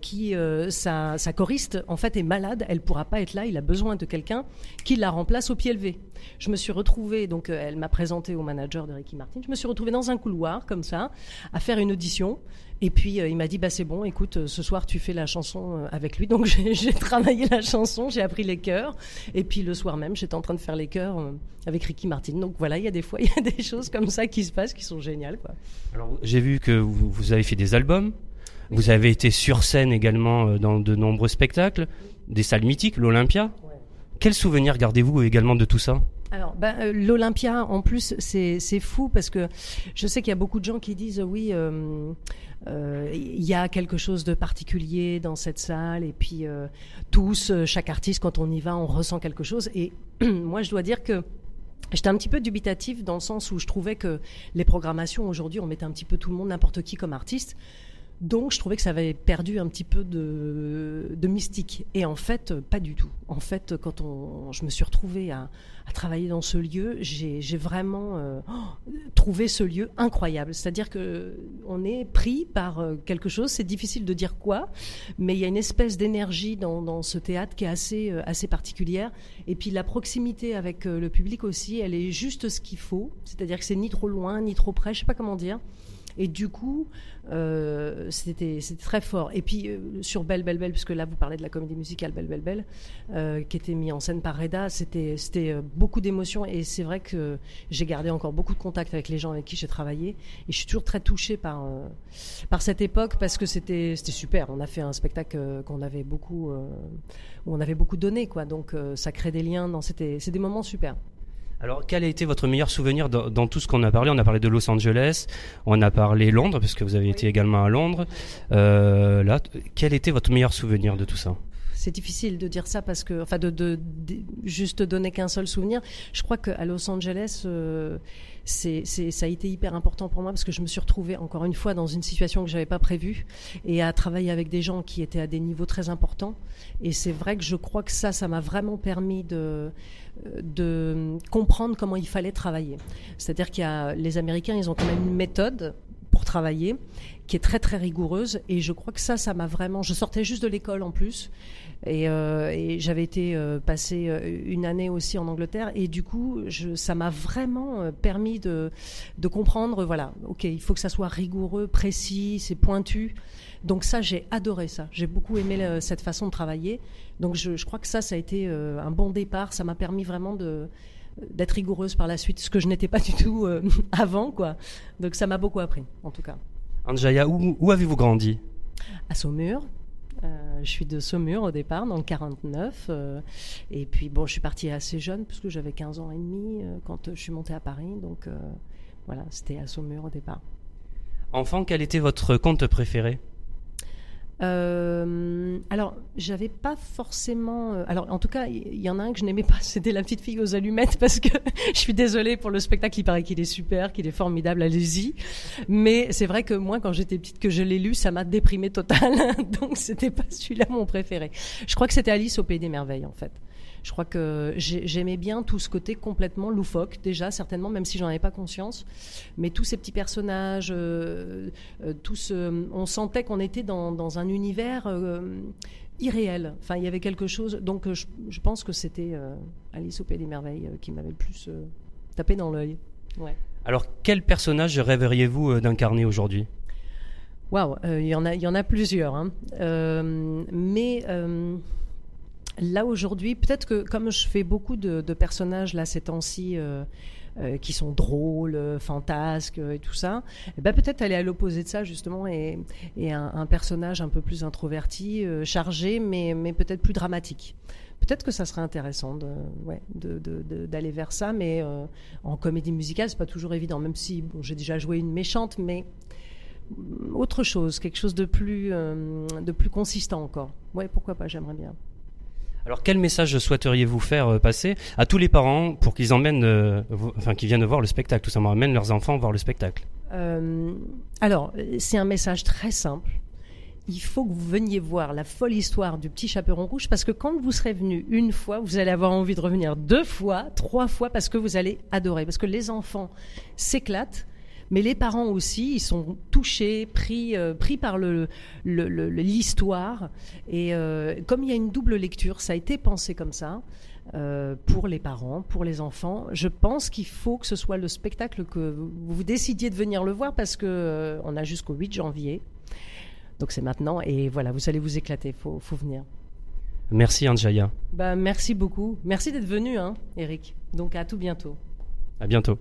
qui sa sa choriste en fait est malade. Elle pourra pas être là. Il a besoin de quelqu'un qui la remplace au pied levé. Je me suis retrouvée donc elle m'a présenté au manager de Ricky Martin. Je me suis retrouvée dans un couloir comme ça à faire une audition. Et puis il m'a dit bah c'est bon, écoute, ce soir tu fais la chanson avec lui. Donc j'ai travaillé la chanson, j'ai appris les chœurs. Et puis le soir même, j'étais en train de faire les chœurs euh, avec Ricky Martin. Donc voilà, il y a des fois, il y a des choses comme ça qui se passent qui sont géniales quoi. Alors j'ai vu que vous, vous avez fait des albums. Vous avez été sur scène également euh, dans de nombreux spectacles, des salles mythiques, l'Olympia. Quel souvenir gardez-vous également de tout ça? Alors, ben, euh, l'Olympia, en plus, c'est fou parce que je sais qu'il y a beaucoup de gens qui disent oui, euh, euh, il y a quelque chose de particulier dans cette salle et puis tous, chaque artiste, quand on y va, on ressent quelque chose. Et moi, je dois dire que J'étais un petit peu dubitatif dans le sens où je trouvais que les programmations aujourd'hui, on mettait un petit peu tout le monde, n'importe qui comme artiste. Donc, je trouvais que ça avait perdu un petit peu de, mystique. Et en fait, pas du tout. En fait, quand on, je me suis retrouvée à, travailler dans ce lieu, j'ai vraiment euh, trouvé ce lieu incroyable. C'est-à-dire que on est pris par euh, quelque chose. C'est difficile de dire quoi, mais il y a une espèce d'énergie dans, dans, ce théâtre qui est assez euh, assez particulière. Et puis la proximité avec le public aussi, elle est juste ce qu'il faut. C'est-à-dire que c'est ni trop loin, ni trop près. Je sais pas comment dire. Et du coup, euh, c'était très fort. Et puis euh, sur Belle Belle Belle, puisque là vous parlez de la comédie musicale Belle Belle Belle, euh, qui était mise en scène par Reda, c'était beaucoup d'émotions et c'est vrai que j'ai gardé encore beaucoup de contacts avec les gens avec qui j'ai travaillé et je suis toujours très touchée par par cette époque parce que c'était super. On a fait un spectacle qu'on avait beaucoup où on avait beaucoup donné quoi, donc ça crée des liens. C'était des moments super. Alors, quel a été votre meilleur souvenir dans, tout ce qu'on a parlé? On a parlé de Los Angeles, on a parlé Londres, parce que vous avez été également à Londres. Euh, là, quel était votre meilleur souvenir de tout ça? C'est difficile de dire ça parce que, enfin, de, juste donner qu'un seul souvenir. Je crois qu'à Los Angeles, euh, ça a été hyper important pour moi parce que je me suis retrouvée encore une fois dans une situation que j'avais pas prévue et à travailler avec des gens qui étaient à des niveaux très importants. Et c'est vrai que je crois que ça, ça m'a vraiment permis de de comprendre comment il fallait travailler. C'est-à-dire qu'il y a les Américains, ils ont quand même une méthode pour travailler qui est très très rigoureuse. Et je crois que ça ça m'a vraiment je sortais juste de l'école en plus. Et, euh, j'avais été euh, passer euh, une année aussi en Angleterre. Et du coup ça m'a vraiment permis de, comprendre voilà ok il faut que ça soit rigoureux précis c'est pointu. Donc ça j'ai adoré ça. J'ai beaucoup aimé cette façon de travailler. Donc je, crois que ça ça a été un bon départ. Ça m'a permis vraiment d'être rigoureuse par la suite, ce que je n'étais pas du tout avant, quoi. Donc ça m'a beaucoup appris, en tout cas. Anjaya, où, où avez-vous grandi? À Saumur. Euh, je suis de Saumur au départ, dans le 49. Euh, et puis, bon, je suis partie assez jeune, puisque j'avais 15 ans et demi euh, quand je suis montée à Paris. Donc, voilà, c'était à Saumur au départ. Enfant, quel était votre conte préféré? Euh, alors, j'avais pas forcément. Euh, alors, en tout cas, il y, en a un que je n'aimais pas, c'était La petite fille aux allumettes, parce que je suis désolée pour le spectacle, il paraît qu'il est super, qu'il est formidable, allez-y. Mais c'est vrai que moi, quand j'étais petite, que je l'ai lu, ça m'a déprimé total. Donc, c'était pas celui-là mon préféré. Je crois que c'était Alice au Pays des Merveilles, en fait. Je crois que j'aimais bien tout ce côté complètement loufoque, déjà, certainement, même si j'en avais pas conscience. Mais tous ces petits personnages, euh, euh, tous, on sentait qu'on était dans, dans, un univers euh, irréel. Enfin, il y avait quelque chose. Donc, je, je pense que c'était Alice au Pays des Merveilles qui m'avait le plus tapé dans l'œil. Ouais. Alors, quel personnage rêveriez-vous d'incarner aujourd'hui? Waouh, il y en a, il y en a plusieurs. Hein. mais Là aujourd'hui, peut-être que comme je fais beaucoup de, personnages là ces temps-ci euh, euh, qui sont drôles, fantasques et tout ça, eh ben peut-être aller à l'opposé de ça justement et, un, personnage un peu plus introverti, euh, chargé, mais, peut-être plus dramatique. Peut-être que ça serait intéressant d'aller vers ça, mais en comédie musicale, c'est pas toujours évident, même si j'ai déjà joué une méchante, mais autre chose, quelque chose de plus, de plus consistant encore. Ouais, pourquoi pas, j'aimerais bien. Alors quel message souhaiteriez-vous faire euh, passer à tous les parents pour qu'ils emmènent, euh, enfin qu'ils viennent voir le spectacle, tout simplement, emmènent leurs enfants voir le spectacle? Euh, Alors c'est un message très simple. Il faut que vous veniez voir la folle histoire du petit chaperon rouge parce que quand vous serez venu une fois, vous allez avoir envie de revenir deux fois, trois fois parce que vous allez adorer. Parce que les enfants s'éclatent mais les parents aussi, ils sont touchés, pris, euh, pris par le, l'histoire. Et euh, comme il y a une double lecture, ça a été pensé comme ça. Euh, pour les parents, pour les enfants. Je pense qu'il faut que ce soit le spectacle que vous, décidiez de venir le voir parce que on a jusqu'au 8 janvier. Donc c'est maintenant et voilà, vous allez vous éclater, faut, faut venir. Merci Anjaya. Bah, merci beaucoup. Merci d'être venu, hein, Eric. Donc à tout bientôt. À bientôt.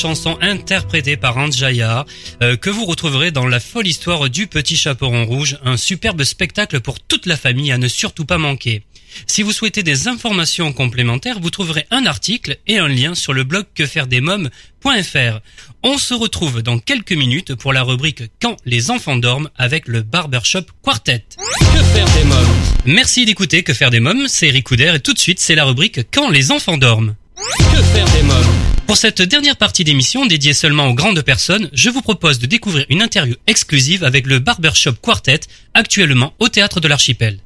Chanson interprétée par Anjaya, euh, que vous retrouverez dans La folle histoire du petit chaperon rouge, un superbe spectacle pour toute la famille à ne surtout pas manquer. Si vous souhaitez des informations complémentaires, vous trouverez un article et un lien sur le blog quefairedesmoms.fr. On se retrouve dans quelques minutes pour la rubrique Quand les enfants dorment avec le Barbershop Quartet. Que faire des mômes? Merci d'écouter Que faire des mômes, c'est Eric Couder et tout de suite c'est la rubrique Quand les enfants dorment. Que faire des mômes? Pour cette dernière partie d'émission dédiée seulement aux grandes personnes, je vous propose de découvrir une interview exclusive avec le Barbershop Quartet, actuellement au Théâtre de l'Archipel.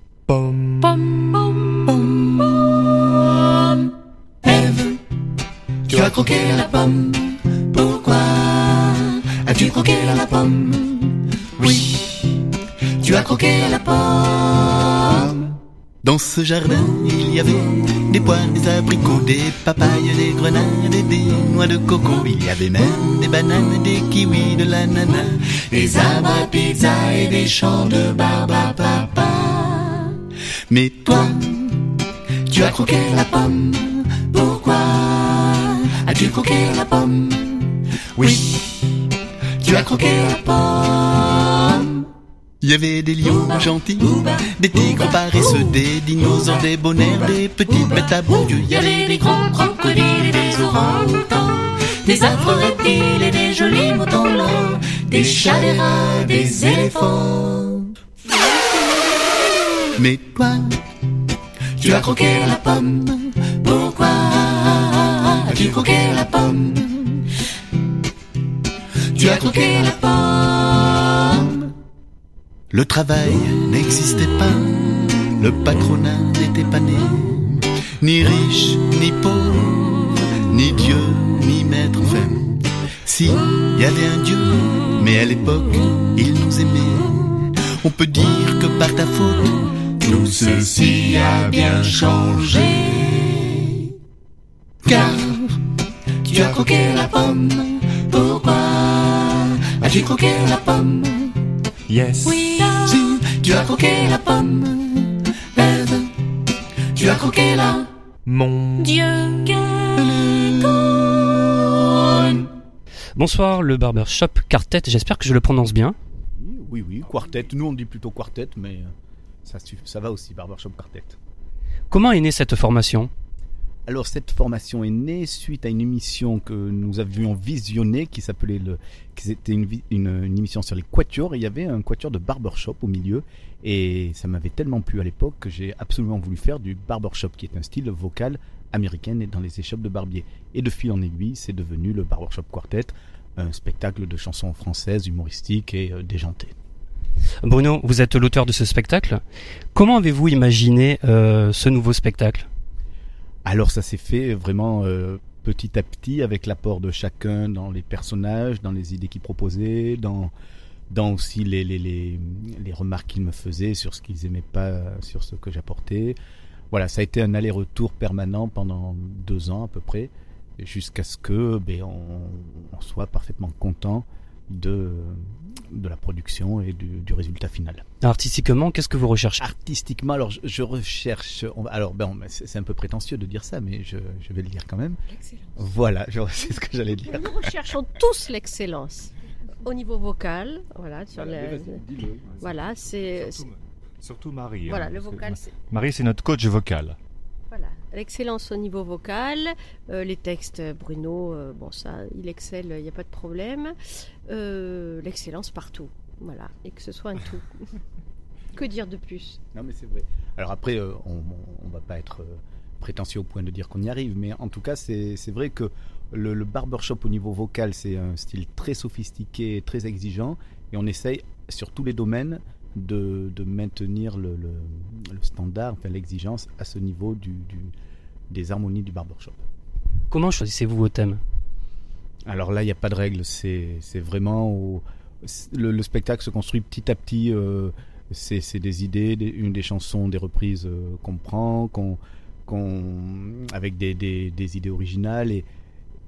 Tu as croqué la pomme, pourquoi as-tu croqué la pomme? Oui, tu as croqué la pomme. Dans ce jardin, il y avait des poires, des abricots, des papayes, des grenades des noix de coco. Il y avait même des bananes, des kiwis, de l'ananas, des à pizza et des champs de barbe à papa. Mais toi, tu as croqué la pomme. Pourquoi as-tu croqué la pomme? Oui, tu as croqué la pomme. Il y avait des lions gentils, des tigres paresseux, des dinosaures, des bonheurs, des petites bêtes à Dieu. Il y avait des grands crocodiles et des orang-outans, des affreux reptiles et des jolis moutons blancs, des chats, des rats, des éléphants. Mais toi, tu as croqué la pomme. Pourquoi as-tu croqué la pomme? Tu as croqué la pomme. Le travail n'existait pas, le patronat n'était pas né, ni riche, ni pauvre, ni Dieu, ni maître, enfin. Si, il y avait un Dieu, mais à l'époque, il nous aimait. On peut dire que par ta faute, tout ceci a bien changé. Car tu as croqué la pomme. Pourquoi as-tu croqué la pomme? Yes. Oui, tu as croqué la pomme, Ève, tu as croqué la Mon. Dieu, Bonsoir le Barbershop Quartet, j'espère que je le prononce bien. Oui, oui, quartet. Nous, on dit plutôt quartet, mais ça, ça va aussi, Barbershop Quartet. Comment est née cette formation? Alors, cette formation est née suite à une émission que nous avions visionnée qui s'appelait le. qui C'était une, une, émission sur les quatuors il y avait un quatuor de barbershop au milieu. Et ça m'avait tellement plu à l'époque que j'ai absolument voulu faire du barbershop, qui est un style vocal américain et dans les échoppes de barbier. Et de fil en aiguille, c'est devenu le Barbershop Quartet, un spectacle de chansons françaises, humoristiques et euh, déjantées. Bruno, vous êtes l'auteur de ce spectacle. Comment avez-vous imaginé euh, ce nouveau spectacle? Alors ça s'est fait vraiment euh, petit à petit avec l'apport de chacun dans les personnages, dans les idées qu'ils proposaient, dans, dans aussi les, les, les, les remarques qu'ils me faisaient sur ce qu'ils aimaient pas, sur ce que j'apportais. Voilà, ça a été un aller-retour permanent pendant deux ans à peu près, jusqu'à ce que ben, on, on soit parfaitement content de, de la production et du, du résultat final. Artistiquement, qu'est-ce que vous recherchez? Artistiquement, alors je, je recherche. alors, ben, on- c'est c'est un peu prétentieux de dire ça, mais je, je vais le dire quand même. Voilà, je- c'est ce que j'allais dire. Nous recherchons tous l'excellence. Au niveau vocal, voilà, sur le- voilà, c'est Surtout, surtout Marie. voilà hein, le parce que vocal, Marie, c'est notre coach vocal. Voilà l'excellence au niveau vocal. Euh, les textes, Bruno, euh, bon ça, il excelle, il n'y a pas de problème. Euh, l'excellence partout, voilà, et que ce soit un tout. que dire de plus? Non, mais c'est vrai. Alors après, euh, on, on va pas être euh, prétentieux au point de dire qu'on y arrive, mais en tout cas, c'est c'est vrai que le, le barbershop au niveau vocal, c'est un style très sophistiqué, très exigeant, et on essaye sur tous les domaines de, de maintenir le, le, le standard, enfin l'exigence à ce niveau du, du- des harmonies du barbershop. Comment choisissez-vous vos thèmes? Alors là, il n'y a pas de règle. C'est vraiment. au- le, le spectacle se construit petit à petit. euh, c'est des idées, des- une des chansons, des reprises euh, qu'on prend, qu'on qu'on- avec des, des- des idées originales. Et,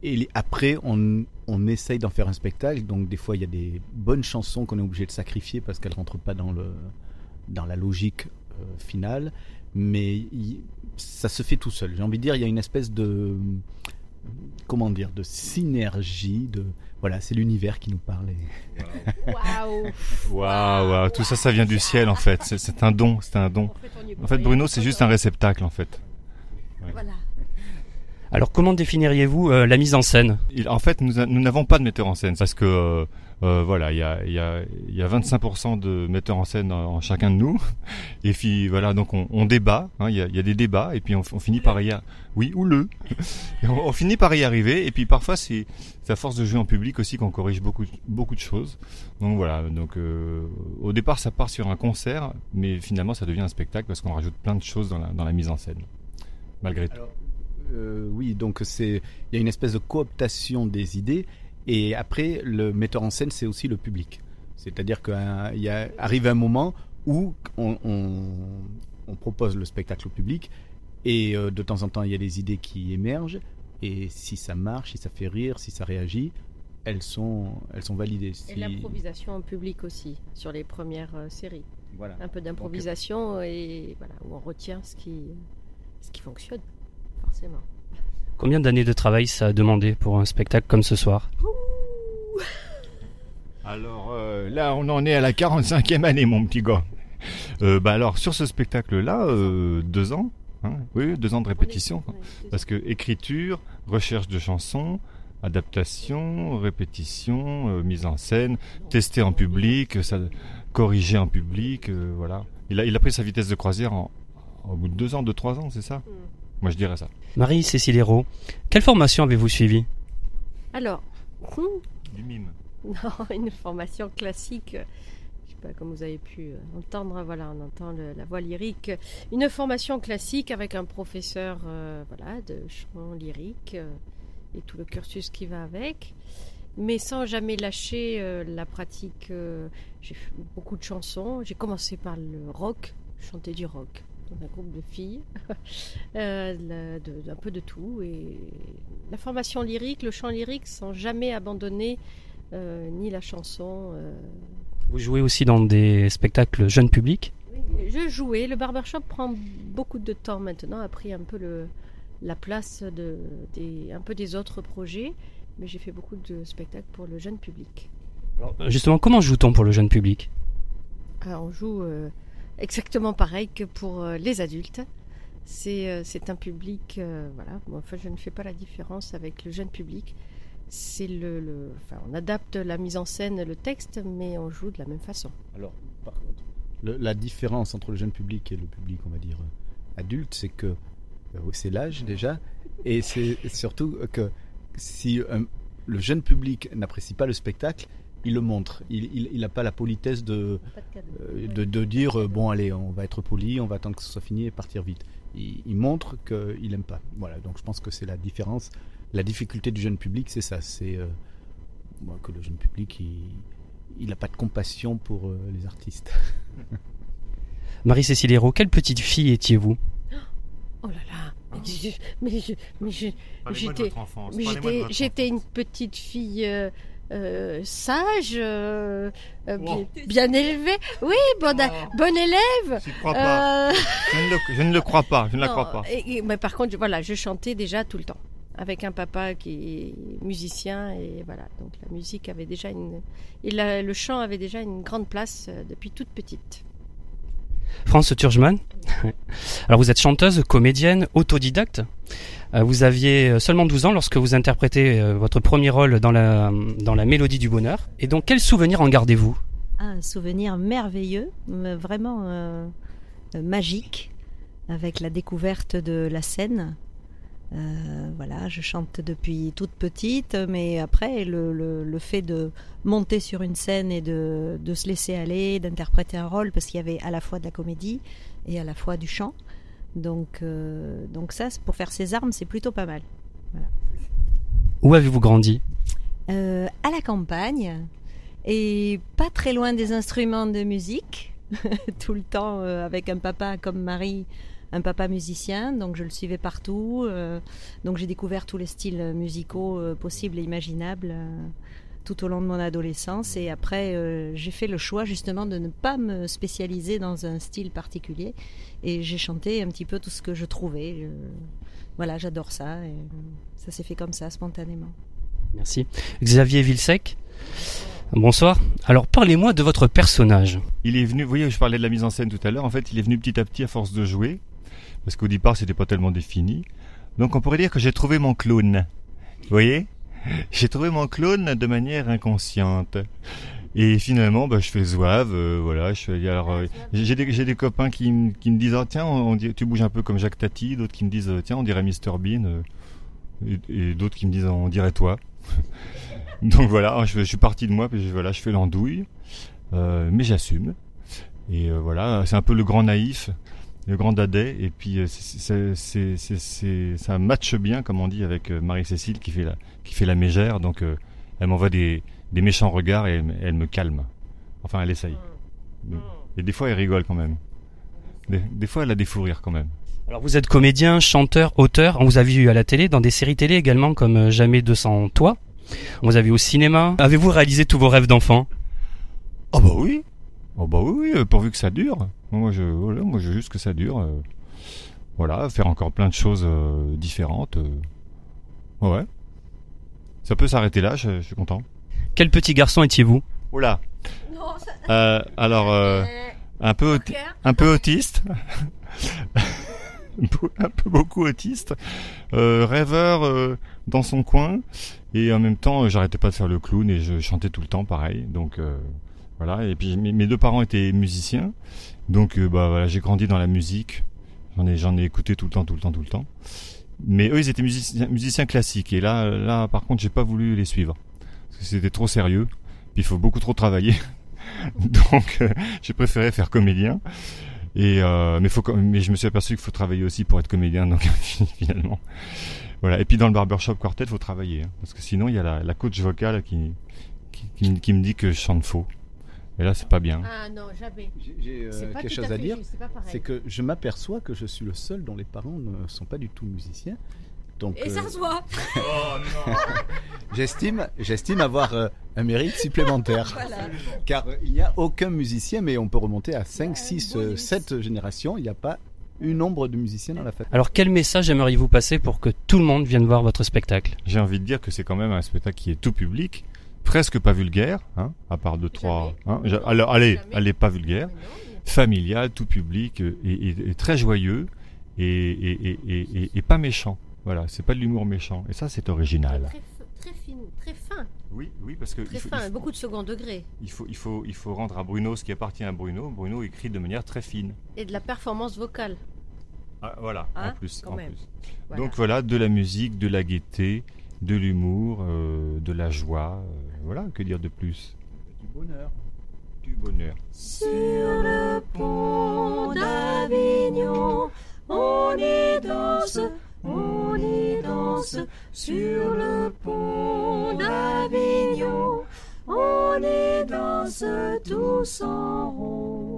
et après, on, on essaye d'en faire un spectacle. Donc des fois, il y a des bonnes chansons qu'on est obligé de sacrifier parce qu'elles rentrent pas dans, le, dans la logique euh, finale. Mais ça se fait tout seul. J'ai envie de dire, il y a une espèce de comment dire, de synergie, de voilà, c'est l'univers qui nous parle. et- Waouh Waouh, tout ça, ça vient du ciel en fait. C'est- C'est un don, c'est un don. En fait, Bruno, c'est juste un réceptacle en fait. Voilà. Alors comment définiriez-vous euh, la mise en scène? Il- en fait, nous a- nous n'avons pas de metteur en scène parce que euh, euh, voilà, il y a, il y, a, il y a 25% de metteurs en scène en, en chacun de nous. Et puis voilà, donc on, on débat. hein, Il y, a, il y a des débats et puis on, on finit par y a- oui ou le. On finit par y arriver. Et puis parfois, c'est c'est à force de jouer en public aussi qu'on corrige beaucoup beaucoup de choses. Donc voilà, donc euh, au départ, ça part sur un concert, mais finalement, ça devient un spectacle parce qu'on rajoute plein de choses dans la, dans la mise en scène, malgré tout. Euh, oui, donc c'est il y a une espèce de cooptation des idées et après le metteur en scène c'est aussi le public. C'est-à-dire qu'il y a arrive un moment où on, on, on propose le spectacle au public et euh, de temps en temps il y a des idées qui émergent et si ça marche, si ça fait rire, si ça réagit, elles sont elles sont validées. Et l'improvisation en public aussi, sur les premières euh, séries. Voilà. Un peu d'improvisation et voilà, où on retient ce qui, ce qui fonctionne, forcément. Combien d'années de travail ça a demandé pour un spectacle comme ce soir Alors euh, là, on en est à la 45e année, mon petit gars. Euh, bah alors sur ce spectacle-là, euh, deux ans, hein, oui, deux ans de répétition, parce que écriture, recherche de chansons, adaptation, répétition, euh, mise en scène, tester en public, ça, corriger en public, euh, voilà. Il a, il a pris sa vitesse de croisière en, au bout de deux ans, deux trois ans, c'est ça Moi, je dirais ça. Marie-Cécile Hérault, quelle formation avez-vous suivi Alors, hmm, Du mime. non, une formation classique. Je sais pas comme vous avez pu euh, entendre. Voilà, on entend le- la voix lyrique. Une formation classique avec un professeur, euh, voilà, de chant lyrique euh, et tout le cursus qui va avec, mais sans jamais lâcher euh, la pratique. euh, J'ai fait beaucoup de chansons. J'ai commencé par le rock, chanter du rock dans un groupe de filles, Euh, de- un peu de tout. Et la formation lyrique, le chant lyrique, sans jamais abandonner euh, ni la chanson. euh. Vous jouez aussi dans des spectacles jeunes publics? Je jouais. Le barbershop prend beaucoup de temps maintenant, a pris un peu le, la place de, des, un peu des autres projets, mais j'ai fait beaucoup de spectacles pour le jeune public. Justement, comment joue-t-on pour le jeune public? Alors, on joue euh, exactement pareil que pour euh, les adultes. C'est euh, un public, euh, voilà. Bon, enfin, je ne fais pas la différence avec le jeune public. On adapte la mise en scène, le texte, mais on joue de la même façon. Alors, par contre, la différence entre le jeune public et le public, on va dire, adulte, c'est que c'est l'âge déjà, et c'est surtout que si le jeune public n'apprécie pas le spectacle, il le montre. Il n'a pas la politesse de, euh, de, de dire euh, bon allez, on va être poli, on va attendre que ce soit fini et partir vite. Il, il montre qu'il n'aime pas. Voilà, donc je pense que c'est la différence. La difficulté du jeune public, c'est ça, c'est euh, que le jeune public, il n'a pas de compassion pour euh, les artistes. Marie-Cécile Hérault, quelle petite fille étiez-vous? Oh là là mais je- mais je- mais je- Parlez-moi de j'étais une petite fille euh, euh, sage, euh, euh, bien, bien élevée. Oui, bonne, bonne élève. J'y crois pas. Euh, Je ne, le, je ne le crois pas, je ne la crois pas. et- mais par contre, voilà, je chantais déjà tout le temps avec un papa qui est musicien et voilà. Donc la musique avait déjà une et la- le chant avait déjà une grande place euh, depuis toute petite. France Turgeman. Alors vous êtes chanteuse, comédienne, autodidacte. Euh, Vous aviez euh, seulement 12 ans lorsque vous interprétez euh, votre premier rôle dans la, Mélodie du Bonheur. Et donc quel souvenir en gardez-vous? Un souvenir merveilleux, vraiment magique. avec la découverte de la scène. Euh, voilà, je chante depuis toute petite, mais après, le, le, le fait de monter sur une scène et de, de se laisser aller, d'interpréter un rôle, parce qu'il y avait à la fois de la comédie et à la fois du chant. Donc, euh, donc ça, pour faire ses armes, c'est plutôt pas mal. Voilà. Où avez-vous grandi? Euh, à la campagne et pas très loin des instruments de musique, tout le temps avec un papa comme Marie, un papa musicien, donc je le suivais partout. euh, donc j'ai découvert tous les styles musicaux euh, possibles et imaginables euh, tout au long de mon adolescence. Et après, euh, j'ai fait le choix justement de ne pas me spécialiser dans un style particulier. Et j'ai chanté un petit peu tout ce que je trouvais. Je- voilà, j'adore ça. Et ça s'est fait comme ça, spontanément. Merci. Xavier Villesec Bonsoir. Alors parlez-moi de votre personnage. Il est venu, vous voyez, je parlais de la mise en scène tout à l'heure, en fait, il est venu petit à petit à force de jouer, parce qu'au départ, c'était pas tellement défini. Donc on pourrait dire que j'ai trouvé mon clone. Vous voyez? J'ai trouvé mon clone de manière inconsciente. Et finalement, bah, je fais zouave, euh, voilà. Je alors, euh, j'ai des, copains qui, me- disent, oh, tiens, tu bouges un peu comme Jacques Tati, d'autres qui me disent, euh, tiens, on dirait Mr Bean, et, d'autres qui me disent, on dirait toi. Donc voilà, je, suis parti de moi, puis je, voilà, je fais l'andouille, mais j'assume. Et voilà, c'est un peu le grand naïf, le grand dadais, et puis euh, c'est- c'est- c'est- c'est- c'est- ça matche bien, comme on dit, avec euh, Marie-Cécile qui fait la, qui fait la mégère. Donc euh, elle m'envoie des, des méchants regards et elle, me- elle me calme. Enfin, elle essaye. Et des fois, elle rigole quand même. Des, des fois, elle a des fous rires quand même. Alors vous êtes comédien, chanteur, auteur. On vous a vu à la télé, dans des séries télé également comme Jamais 200 Toi. On vous a vu au cinéma. Avez-vous réalisé tous vos rêves d'enfant? Oh bah oui Oh bah oui, oui, euh, pourvu que ça dure. Moi je, voilà, moi je veux juste que ça dure. euh, voilà, faire encore plein de choses euh, différentes. euh. Ouais. Ça peut s'arrêter là, je, je suis content. Quel petit garçon étiez-vous? Oh là Euh, Alors, euh, un peu, un peu autiste. un peu beaucoup autiste. Euh, rêveur euh, dans son coin. Et en même temps, j'arrêtais pas de faire le clown et je chantais tout le temps pareil. Donc euh, voilà. Et puis mes, deux parents étaient musiciens. Donc euh, bah voilà, j'ai grandi dans la musique. J'en ai, j'en ai écouté tout le temps, tout le temps, tout le temps. Mais eux, ils étaient musiciens, musiciens classiques. Et là, là, par contre, j'ai pas voulu les suivre. Parce que c'était trop sérieux. Puis il faut beaucoup trop travailler. Donc, euh, j'ai préféré faire comédien. Et euh, mais faut, mais je me suis aperçu qu'il faut travailler aussi pour être comédien. Donc finalement, voilà. Et puis dans le barbershop quartet, faut travailler, hein, parce que sinon il y a la, la coach vocale qui qui, qui me dit que je chante faux. Et là, c'est pas bien. Ah non, jamais. J'ai euh, C'est pas quelque tout chose à dire. c'est pas pareil. C'est que je m'aperçois que je suis le seul dont les parents ne sont pas du tout musiciens. Donc, Et ça euh, se voit. J'estime, j'estime avoir euh, un mérite supplémentaire. Voilà. Car il n'y a aucun musicien, mais on peut remonter à 5, 6, 7 générations. Il n'y a pas une ombre de musiciens dans la famille. Alors quel message aimeriez-vous passer pour que tout le monde vienne voir votre spectacle? J'ai envie de dire que c'est quand même un spectacle qui est tout public, presque pas vulgaire, hein, à part deux trois. Hein, alors allez, allez pas vulgaire, familial, tout public euh, et, et- et très joyeux et, et, et, et- et- et pas méchant. Voilà, c'est pas de l'humour méchant et ça c'est original. Très, f- très fin. Oui, oui, parce que Très il faut, fin, il faut- beaucoup de second degré. il faut, il faut, il faut rendre à Bruno ce qui appartient à Bruno. Bruno écrit de manière très fine. Et de la performance vocale. Ah, voilà, Hein, en plus. quand en même. plus. Voilà. Donc voilà, de la musique, de la gaieté, de l'humour, euh, de la joie. euh, voilà, que dire de plus? Du bonheur. Du bonheur. Sur le pont d'Avignon, on y danse, on y danse. Sur le pont d'Avignon, on y danse tous en rond.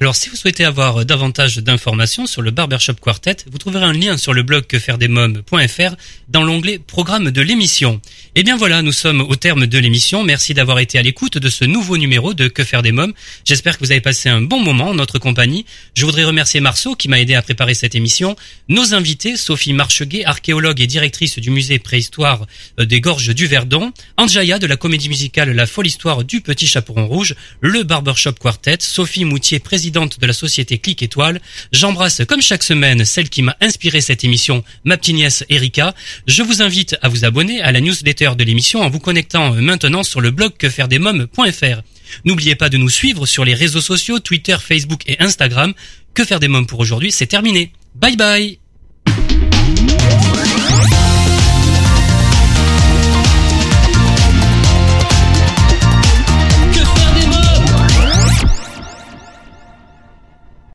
Alors si vous souhaitez avoir euh, davantage d'informations sur le Barbershop Quartet, vous trouverez un lien sur le blog quefairedesmoms.fr dans l'onglet Programme de l'émission. Et bien voilà, nous sommes au terme de l'émission. Merci d'avoir été à l'écoute de ce nouveau numéro de Que faire des mômes. J'espère que vous avez passé un bon moment en notre compagnie. Je voudrais remercier Marceau qui m'a aidé à préparer cette émission, nos invités, Sophie Marcheguet, archéologue et directrice du musée préhistoire euh, des Gorges du Verdon, Anjaya de la comédie musicale La folle histoire du petit chaperon rouge, le Barbershop Quartet, Sophie Moutier, présidente de la société Clic Étoile. J'embrasse comme chaque semaine celle qui m'a inspiré cette émission, ma petite nièce Erika. Je vous invite à vous abonner à la newsletter de l'émission en vous connectant euh, maintenant sur le blog quefairedesmoms.fr. N'oubliez pas de nous suivre sur les réseaux sociaux Twitter, Facebook et Instagram. Que faire des mômes pour aujourd'hui, c'est terminé. Bye bye